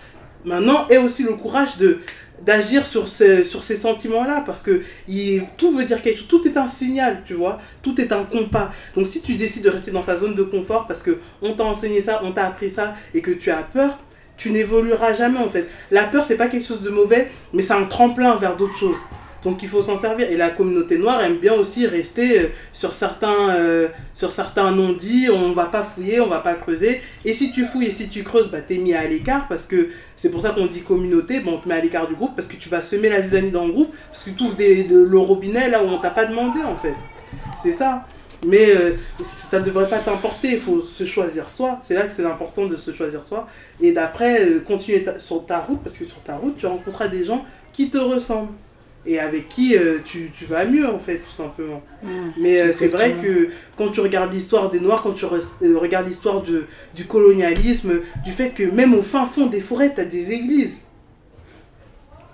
maintenant, aie aussi le courage de d'agir sur ces, sur ces sentiments-là parce que il, tout veut dire quelque chose, tout est un signal, tu vois, tout est un compas. Donc si tu décides de rester dans ta zone de confort parce que on t'a enseigné ça, on t'a appris ça et que tu as peur, tu n'évolueras jamais en fait. La peur, c'est pas quelque chose de mauvais, mais c'est un tremplin vers d'autres choses. Donc il faut s'en servir. Et la communauté noire aime bien aussi rester euh, sur certains, euh, certains non-dits. On va pas fouiller, on va pas creuser. Et si tu fouilles et si tu creuses, bah, t'es mis à l'écart parce que c'est pour ça qu'on dit communauté. Bon, on te met à l'écart du groupe parce que tu vas semer la zizanie dans le groupe parce que tu ouvres de- le robinet là où on t'a pas demandé en fait. C'est ça. Mais euh, ça ne devrait pas t'importer, il faut se choisir soi. C'est là que c'est important de se choisir soi. Et d'après, continuer sur ta route, parce que sur ta route, tu rencontreras des gens qui te ressemblent. Et avec qui euh, tu, tu vas mieux, en fait, tout simplement. Mm. Mais euh, c'est vrai que quand tu regardes l'histoire des Noirs, quand tu re- euh, regardes l'histoire de- du colonialisme, du fait que même au fin fond des forêts, tu as des églises.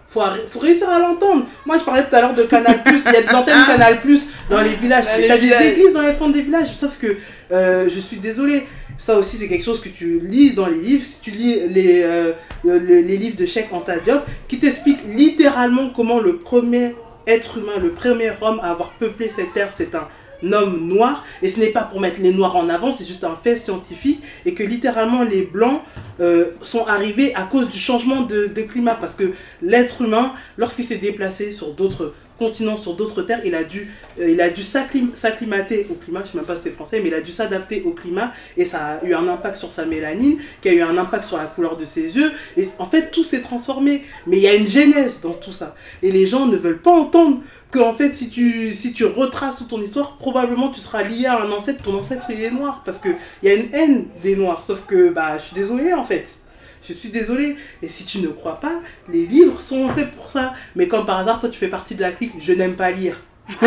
Faut, faut réussir à l'entendre. Moi, je parlais tout à l'heure de Canal Plus. il y a des antennes Canal Plus dans les villages. Il y a des églises dans les fonds des villages. Sauf que euh, je suis désolé. Ça aussi, c'est quelque chose que tu lis dans les livres. Si tu lis les, euh, les livres de Sheikh Anta Diop, qui t'explique littéralement comment le premier être humain, le premier homme à avoir peuplé cette terre, c'est un homme noir, et ce n'est pas pour mettre les noirs en avant, c'est juste un fait scientifique, et que littéralement les blancs euh, sont arrivés à cause du changement de, de climat, parce que l'être humain, lorsqu'il s'est déplacé sur d'autres continent, sur d'autres terres, il a dû, euh, a dû s'acclimater au climat, je ne sais même pas si c'est français, mais il a dû s'adapter au climat et ça a eu un impact sur sa mélanine, qui a eu un impact sur la couleur de ses yeux. Et en fait, tout s'est transformé. Mais il y a une genèse dans tout ça. Et les gens ne veulent pas entendre que en fait, si tu, si retraces toute ton histoire, probablement tu seras lié à un ancêtre, ton ancêtre il est noir, parce qu'il y a une haine des noirs. Sauf que, bah, je suis désolé en fait. Je suis désolé. Et si tu ne crois pas, les livres sont faits pour ça. Mais comme par hasard, toi, tu fais partie de la clique, je n'aime pas lire. *laughs*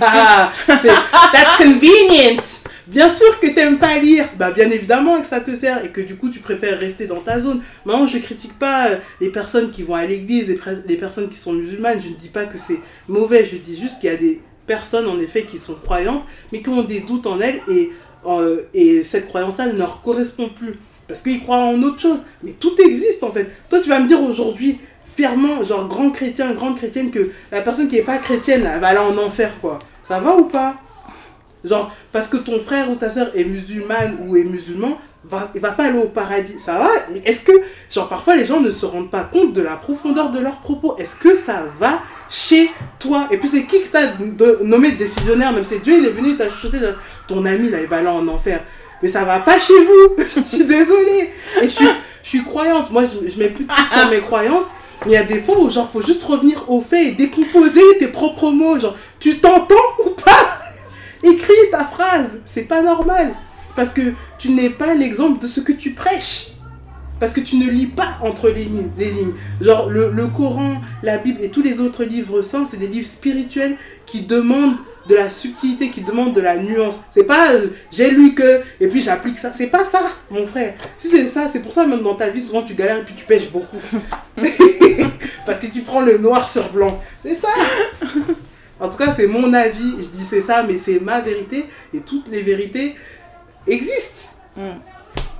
ah, that's convenient. Bien sûr que tu n'aimes pas lire, bah bien évidemment que ça te sert et que du coup tu préfères rester dans ta zone. Maintenant, je critique pas euh, les personnes qui vont à l'église, et les personnes qui sont musulmanes. Je ne dis pas que c'est mauvais. Je dis juste qu'il y a des personnes en effet qui sont croyantes, mais qui ont des doutes en elles et euh, et cette croyance-là ne leur correspond plus parce qu'ils croient en autre chose. Mais tout existe en fait. Toi, tu vas me dire aujourd'hui, fièrement, genre grand chrétien, grande chrétienne, que la personne qui n'est pas chrétienne, elle va aller en enfer, quoi. Ça va ou pas? Genre, parce que ton frère ou ta soeur est musulmane ou est musulman, va, il va pas aller au paradis. Ça va? Est-ce que, genre, parfois les gens ne se rendent pas compte de la profondeur de leurs propos? Est-ce que ça va chez toi? Et puis c'est qui qui t'a nommé décisionnaire? Même si Dieu, il est venu t'a chuchoté, ton ami, là, il va aller en enfer mais ça va pas chez vous. *laughs* je suis désolée. Et je suis, croyante. Moi, je, mets plus sur mes croyances. Il y a des fois où, genre, faut juste revenir au fait et décomposer tes propres mots. Genre, tu t'entends ou pas? *laughs* Écris ta phrase. C'est pas normal. Parce que tu n'es pas l'exemple de ce que tu prêches. Parce que tu ne lis pas entre les lignes. Les lignes. Genre, le, le Coran, la Bible et tous les autres livres saints, c'est des livres spirituels qui demandent de la subtilité, qui demande de la nuance. C'est pas euh, j'ai lu que et puis j'applique ça. C'est pas ça, mon frère. Si c'est ça, c'est pour ça même dans ta vie, souvent tu galères et puis tu pêches beaucoup. *laughs* Parce que tu prends le noir sur blanc. C'est ça. En tout cas, c'est mon avis. Je dis c'est ça, mais c'est ma vérité. Et toutes les vérités existent. Hmm.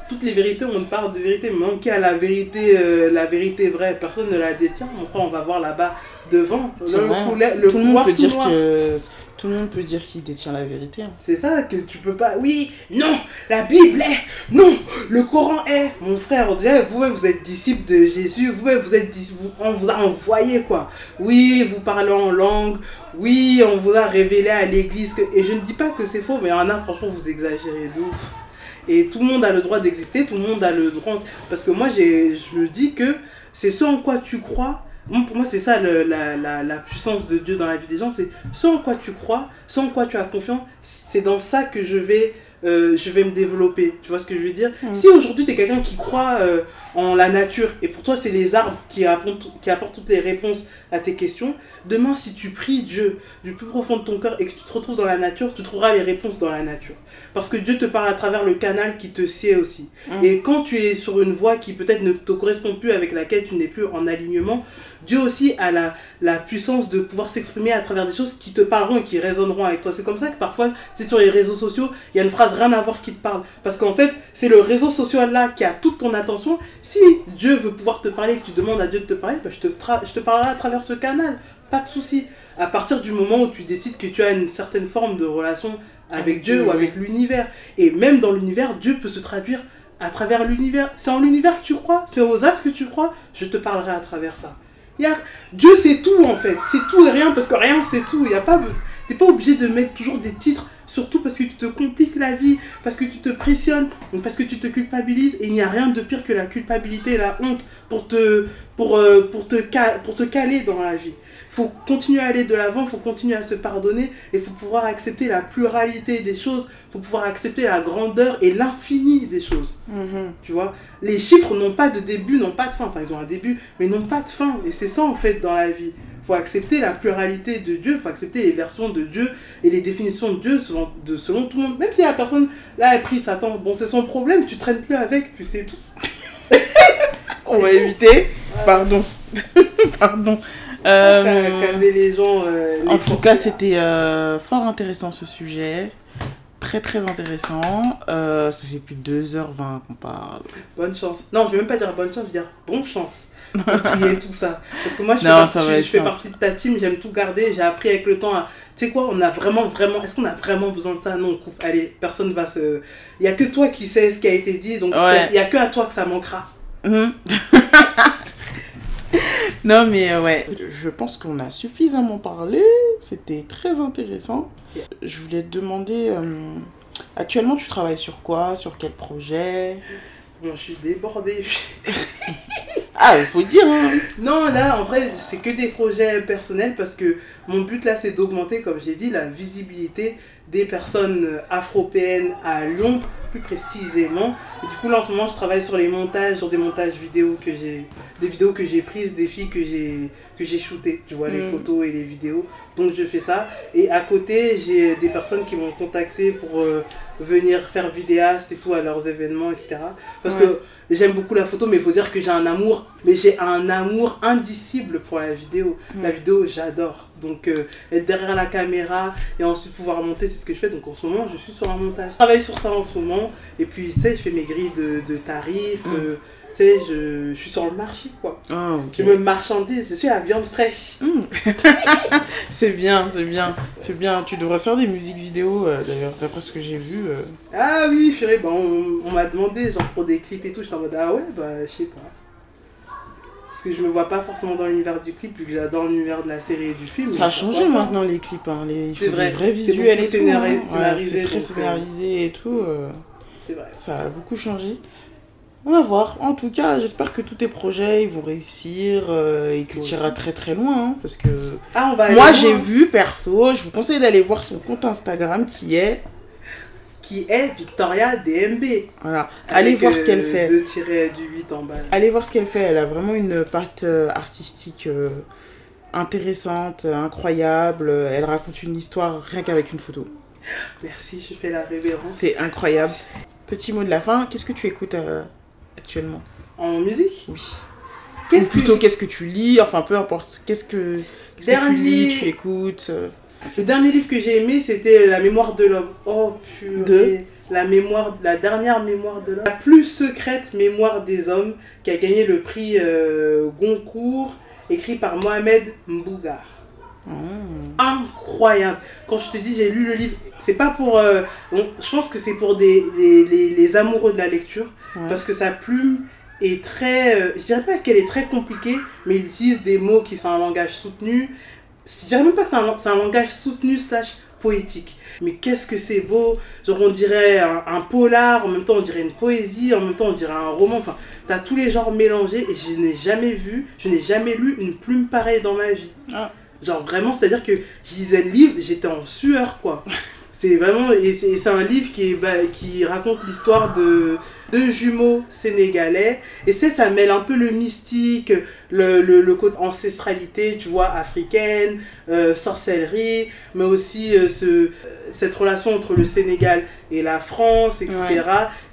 Toutes les vérités, on parle de vérité, mais manquer à la vérité, euh, la vérité vraie, personne ne la détient. Mon frère, on va voir là-bas devant. Le, le, tout le monde peut dire que tout le monde peut dire qu'il détient la vérité. Hein. C'est ça que tu peux pas. Oui, non, la Bible est. Non, le Coran est. Mon frère, on dirait, vous vous êtes disciple de Jésus. Vous vous êtes on vous a envoyé quoi. Oui, vous parlez en langue. Oui, on vous a révélé à l'église. Et je ne dis pas que c'est faux, mais en a, franchement, vous exagérez de. Et tout le monde a le droit d'exister, tout le monde a le droit. Parce que moi, je me dis que c'est ce en quoi tu crois pour moi, c'est ça la, la, la, puissance de Dieu dans la vie des gens. C'est ce en quoi tu crois, ce en quoi tu as confiance, c'est dans ça que je vais, euh, je vais me développer. Tu vois ce que je veux dire? Mm. Si aujourd'hui, tu es quelqu'un qui croit euh, en la nature et pour toi, c'est les arbres qui apportent, qui apportent toutes les réponses à tes questions, demain, si tu pries Dieu du plus profond de ton cœur et que tu te retrouves dans la nature, tu trouveras les réponses dans la nature. Parce que Dieu te parle à travers le canal qui te sied aussi. Mm. Et quand tu es sur une voie qui peut-être ne te correspond plus, avec laquelle tu n'es plus en alignement, Dieu aussi a la, la puissance de pouvoir s'exprimer à travers des choses qui te parleront et qui résonneront avec toi. C'est comme ça que parfois, tu sur les réseaux sociaux, il y a une phrase rien à voir qui te parle. Parce qu'en fait, c'est le réseau social là qui a toute ton attention. Si Dieu veut pouvoir te parler et que tu demandes à Dieu de te parler, bah, je, te je te parlerai à travers ce canal. Pas de souci. À partir du moment où tu décides que tu as une certaine forme de relation avec, Dieu, ou avec l'univers. Et même dans l'univers, Dieu peut se traduire à travers l'univers. C'est en l'univers que tu crois, c'est aux astres que tu crois, je te parlerai à travers ça. Dieu c'est tout en fait, c'est tout et rien parce que rien c'est tout. Pas, t'es pas obligé de mettre toujours des titres, surtout parce que tu te compliques la vie, parce que tu te pressionnes, parce que tu te culpabilises. Et il n'y a rien de pire que la culpabilité et la honte pour te, pour, euh, te, pour te caler dans la vie faut continuer à aller de l'avant, faut continuer à se pardonner et faut pouvoir accepter la pluralité des choses, faut pouvoir accepter la grandeur et l'infini des choses. Mhm. Tu vois, les chiffres n'ont pas de début, n'ont pas de fin. Enfin, ils ont un début, mais n'ont pas de fin. Et c'est ça en fait dans la vie. Faut accepter la pluralité de Dieu, faut accepter les versions de Dieu et les définitions de Dieu selon, de, selon tout le monde. Même si la personne là a pris Satan, bon c'est son problème, tu traînes plus avec, puis c'est tout. *laughs* On va éviter. Pardon. *laughs* Pardon. Euh, les gens. euh, les En tout cas, c'était euh, fort intéressant ce sujet. Très très intéressant. Euh, ça fait plus de 2h20 qu'on parle. Bonne chance. Non, je vais même pas dire bonne chance, je vais dire bonne chance. *laughs* Pour trier tout ça. Parce que moi, je fais, partie, je fais de ta team, j'aime tout garder. J'ai appris avec le temps à. Tu sais quoi, on a vraiment, vraiment. Est-ce qu'on a vraiment besoin de ça? Non, coupe. Allez, personne va se. Il y a que toi qui sais ce qui a été dit, donc Ouais. il y a que à toi que ça manquera. Mhm. *laughs* *laughs* non mais euh, ouais, je pense qu'on a suffisamment parlé. C'était très intéressant. Je voulais te demander, euh, actuellement tu travailles sur quoi? Sur quel projet? Bon, je suis débordée. *laughs* Ah, il faut dire. Hein. Non, là, en vrai, c'est que des projets personnels parce que mon but là, c'est d'augmenter, comme j'ai dit, la visibilité des personnes euh, afro-péennes à Lyon, plus précisément. Et du coup, là, en ce moment, je travaille sur les montages, sur des montages vidéo que j'ai, des vidéos que j'ai prises, des filles que j'ai, que j'ai shootées. Tu vois, les Mm. photos et les vidéos. Donc, je fais ça. Et à côté, j'ai des personnes qui m'ont contacté pour euh, venir faire vidéaste et tout à leurs événements, etc. Parce Ouais. que J'aime beaucoup la photo, mais il faut dire que j'ai un amour, mais j'ai un amour indicible pour la vidéo. La Mm. vidéo, j'adore. Donc, euh, être derrière la caméra et ensuite pouvoir monter, c'est ce que je fais. Donc, en ce moment, je suis sur un montage. Je travaille sur ça en ce moment. Et puis, tu sais, je fais mes grilles de, de tarifs. Mm. euh, sais, je, je suis sur le marché, quoi. Ok. Je me marchandise, je suis la viande fraîche. Hmm. *laughs* c'est bien, c'est bien, c'est bien. Tu devrais faire des musiques vidéo euh, d'ailleurs, d'après ce que j'ai vu. euh. Ah oui, purée, bah, on, on m'a demandé, genre, pour des clips et tout. J'étais en mode, ah ouais, bah, je sais pas. Parce que je me vois pas forcément dans l'univers du clip, vu que j'adore l'univers de la série et du film. Ça a changé maintenant les clips, hein. les, il faut vrai, des vrais visuels et tout. hein. Ouais, c'est très donc, euh, scénarisé et tout. euh. C'est vrai. Ça a beaucoup changé. On va voir. En tout cas, j'espère que tous tes projets ils vont réussir euh, et que tu iras très très loin. hein, parce que Ah, on va aller moi loin, j'ai vu perso, je vous conseille d'aller voir son compte Instagram qui est. Qui est Victoria DMB. Voilà. Allez Avec, voir ce euh, qu'elle fait. deux tirets du 8 en balle. Allez voir ce qu'elle fait. Elle a vraiment une patte euh, artistique euh, intéressante, euh, incroyable. Elle raconte une histoire rien qu'avec une photo. Merci, je fais la révérence. C'est incroyable. Petit mot de la fin. Qu'est-ce que tu écoutes euh, actuellement En musique? Oui. Ou plutôt que... qu'est-ce que tu lis, enfin peu importe. Qu'est-ce que, que tu lis, tu écoutes euh, Le dernier livre que j'ai aimé, c'était La mémoire de l'homme. Oh, purée. De La mémoire, la dernière mémoire de l'homme. La plus secrète mémoire des hommes, qui a gagné le prix euh, Goncourt, écrit par Mohamed Mbougar. Hmm. incroyable. Quand je te dis j'ai lu le livre, c'est pas pour... euh, je pense que c'est pour des, les, les- les amoureux de la lecture, Ouais. parce que sa plume est très... euh, je dirais pas qu'elle est très compliquée, mais il utilise des mots qui sont un langage soutenu. Je dirais même pas que c'est un, un langage soutenu slash poétique. Mais qu'est-ce que c'est beau Genre on dirait un, un polar, en même temps on dirait une poésie, en même temps on dirait un roman. Enfin, t'as tous les genres mélangés et je n'ai jamais vu, je n'ai jamais lu une plume pareille dans ma vie. Ah. Genre vraiment, c'est-à-dire que je lisais le livre, j'étais en sueur quoi. C'est vraiment, et c'est un livre qui, bah, qui raconte l'histoire de deux jumeaux sénégalais. Et c'est, ça mêle un peu le mystique, le, le, le côté ancestralité, tu vois, africaine, euh, sorcellerie, mais aussi euh, ce, euh, cette relation entre le Sénégal et la France, etc.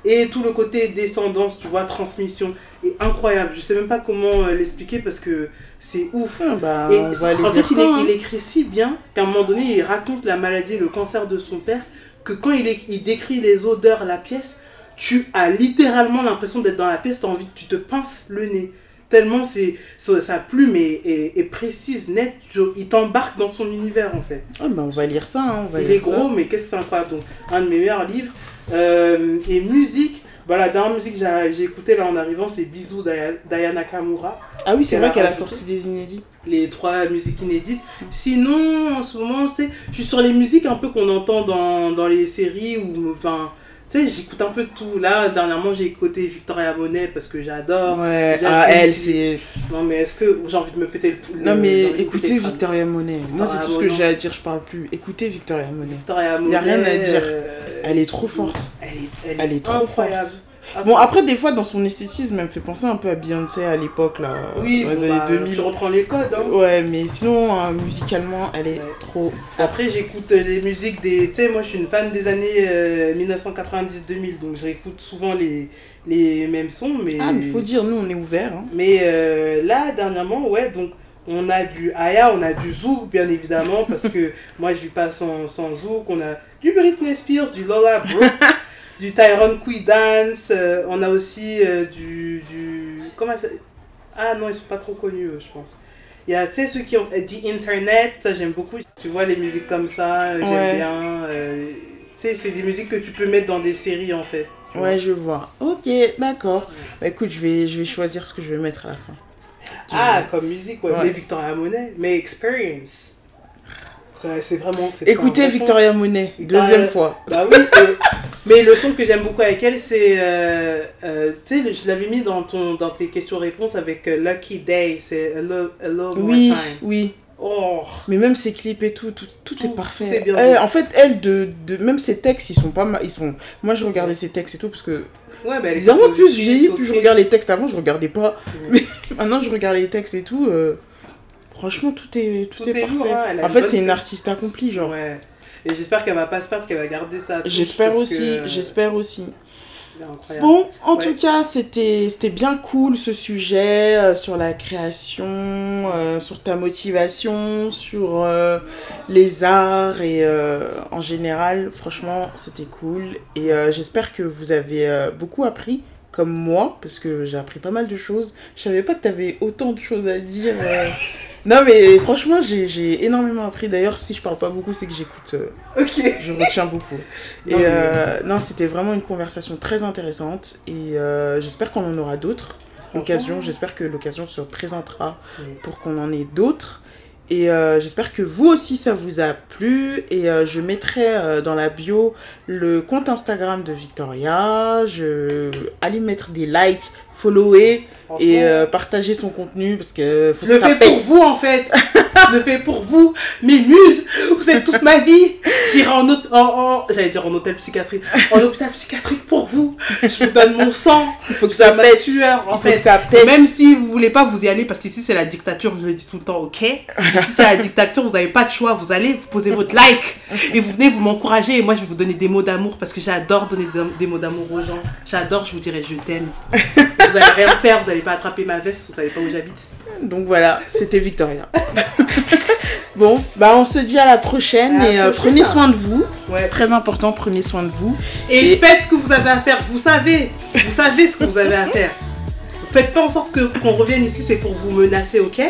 Et tout le côté descendance, tu vois, transmission. Et incroyable. Je sais même pas comment euh, l'expliquer parce que c'est ouf. Bah, Et on va aller en fait, il, ça. est- hein. il écrit si bien qu'à un moment donné, il raconte la maladie, le cancer de son père, que quand il, est- il décrit les odeurs, la pièce, tu as littéralement l'impression d'être dans la pièce, tu as envie tu te pinces le nez. Tellement c'est, sa plume est, est- est précise, nette, il t'embarque dans son univers en fait. Ah, on va lire ça. hein, on va Il lire est ça. gros, mais qu'est-ce que c'est incroyable. Donc, un de mes meilleurs livres. Euh, et musique, la dernière musique que j'ai écoutée là en arrivant, c'est Bisous d'Aya- d'Aya Nakamura Ah oui, c'est vrai qu'elle a sorti des inédits. les trois musiques inédites. Sinon, en ce moment, c'est, je suis sur les musiques un peu qu'on entend dans, dans les séries ou enfin, sais, j'écoute un peu de tout. Là, dernièrement, j'ai écouté Victoria Monet parce que j'adore. Ouais, ah, elle, c'est. Non, mais est-ce que j'ai envie de me péter le pouls Non, mais écoutez Victoria Monet. Moi, c'est tout ce que j'ai à dire, je parle plus. Écoutez Victoria Monet. Victoria Monet. Y a rien à dire. euh, Elle est trop forte. Elle est, Elle est trop forte. Bon, après, des fois, dans son esthétisme, elle me fait penser un peu à Beyoncé à l'époque, là. oui, dans les bon, années bah, 2000. je reprends les codes. Hein. Ouais, mais sinon, euh, musicalement, elle est Ouais. trop forte. Après, j'écoute euh, les musiques des. Tu sais, moi, je suis une fan des années euh, 1990-2000, donc j'écoute souvent les, les mêmes sons. Mais, Ah, mais faut dire, nous, on est ouverts. Hein. mais euh, là, dernièrement, ouais, donc On a du Aya, on a du Zouk, bien évidemment, parce que *laughs* moi, je vis pas sans, sans Zouk. On a du Britney Spears, du Lola Brooke, *laughs* du Tyrone Quee Dance. euh, on a aussi euh, du, du. Comment ça Ah non, ils sont pas trop connus, eux, je pense. Il y a, tu sais, ceux qui ont euh, The Internet, ça j'aime beaucoup. Tu vois, les musiques comme ça, euh, j'aime Ouais. bien. euh, tu sais, c'est des musiques que tu peux mettre dans des séries, en fait. vois. Ouais, je vois. Ok, d'accord. Bah écoute, je vais, je vais choisir ce que je vais mettre à la fin. Ah, comme musique, ouais. Ouais. Mais Victoria Monet, mais Experience. C'est vraiment. Écoutez. Victoria Monet, deuxième fois. Bah oui, mais le son que j'aime beaucoup avec elle, c'est. euh, euh, tu sais, je l'avais mis dans, ton, dans tes questions-réponses avec euh, Lucky Day, c'est Hello, Hello More Oui, Time. oui. Oh, Mais même ses clips et tout, tout, tout est parfait. est bien Eh, en fait, elle, de, de, même ses textes, ils sont pas mal. Ils sont... Moi, je regardais ses textes et tout parce que, ouais, mais est bizarrement, plus je vieillis, plus je regarde les textes. Avant, je regardais pas. Ouais. *laughs* Maintenant, je regarde les textes et tout. euh, Franchement, tout est, tout Tout est, est parfait. lourd, hein, en fait, c'est une artiste accomplie, genre. Ouais. Et j'espère qu'elle va pas se perdre, qu'elle va garder ça. J'espère aussi, j'espère aussi. Bon, en Ouais. tout cas, c'était c'était bien cool ce sujet euh, sur la création, euh, sur ta motivation, sur euh, les arts et en général, franchement, c'était cool. Et j'espère que vous avez beaucoup appris, comme moi, parce que j'ai appris pas mal de choses. Je savais pas que tu avais autant de choses à dire. euh. *laughs* Non, mais franchement, j'ai j'ai énormément appris. D'ailleurs, si je parle pas beaucoup, c'est que j'écoute. euh, Ok. je retiens beaucoup. *laughs* Et Non, mais- euh, non, c'était vraiment une conversation très intéressante et j'espère qu'on en aura d'autres. L'occasion, j'espère que l'occasion se présentera Oui. pour qu'on en ait d'autres. Et euh, j'espère que vous aussi ça vous a plu. Et euh, je mettrai euh, dans la bio le compte Instagram de Victoria. Je allez mettre des likes, follower et euh, partager son contenu parce que faut que le ça fais pète. pour vous en fait. *laughs* le fais pour vous, mes muses. Vous êtes toute ma vie. J'irai en, en, en- j'allais dire en hôtel psychiatrique, en hôpital psychiatrique pour vous. Je vous donne mon sang, Il faut que ça donne ma pète. sueur Il en faut fait. que ça pète. Même si vous voulez pas, vous y allez parce qu'ici c'est la dictature, je le dis tout le temps, ok? Ici c'est la dictature, vous n'avez pas de choix, vous allez, vous posez votre like et vous venez, vous m'encouragez et moi je vais vous donner des mots d'amour parce que j'adore donner des, des mots d'amour aux gens. J'adore, je vous dirai je t'aime. *laughs* Vous allez rien faire, vous n'allez pas attraper ma veste, vous savez pas où j'habite. Donc voilà, c'était Victoria. *laughs* bon, bah on se dit à la prochaine À la et euh, prochaine. prenez soin de vous. Ouais. Très important, prenez soin de vous. Et, Et- faites ce que vous avez à faire, vous savez, vous savez ce que vous avez à faire. Faites pas en sorte que qu'on revienne ici, c'est pour vous menacer, ok?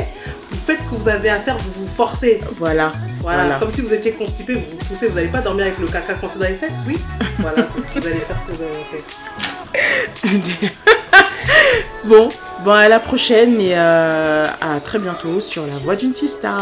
Vous faites ce que vous avez à faire, vous vous forcez. Voilà. Voilà, Voilà. comme si vous étiez constipé, vous vous poussez, vous n'allez pas dormir avec le caca coincé dans les fesses, oui Voilà, *laughs* vous allez faire ce que vous avez fait. *laughs* Bon, bon à la prochaine et euh, à très bientôt sur la voix d'une sista.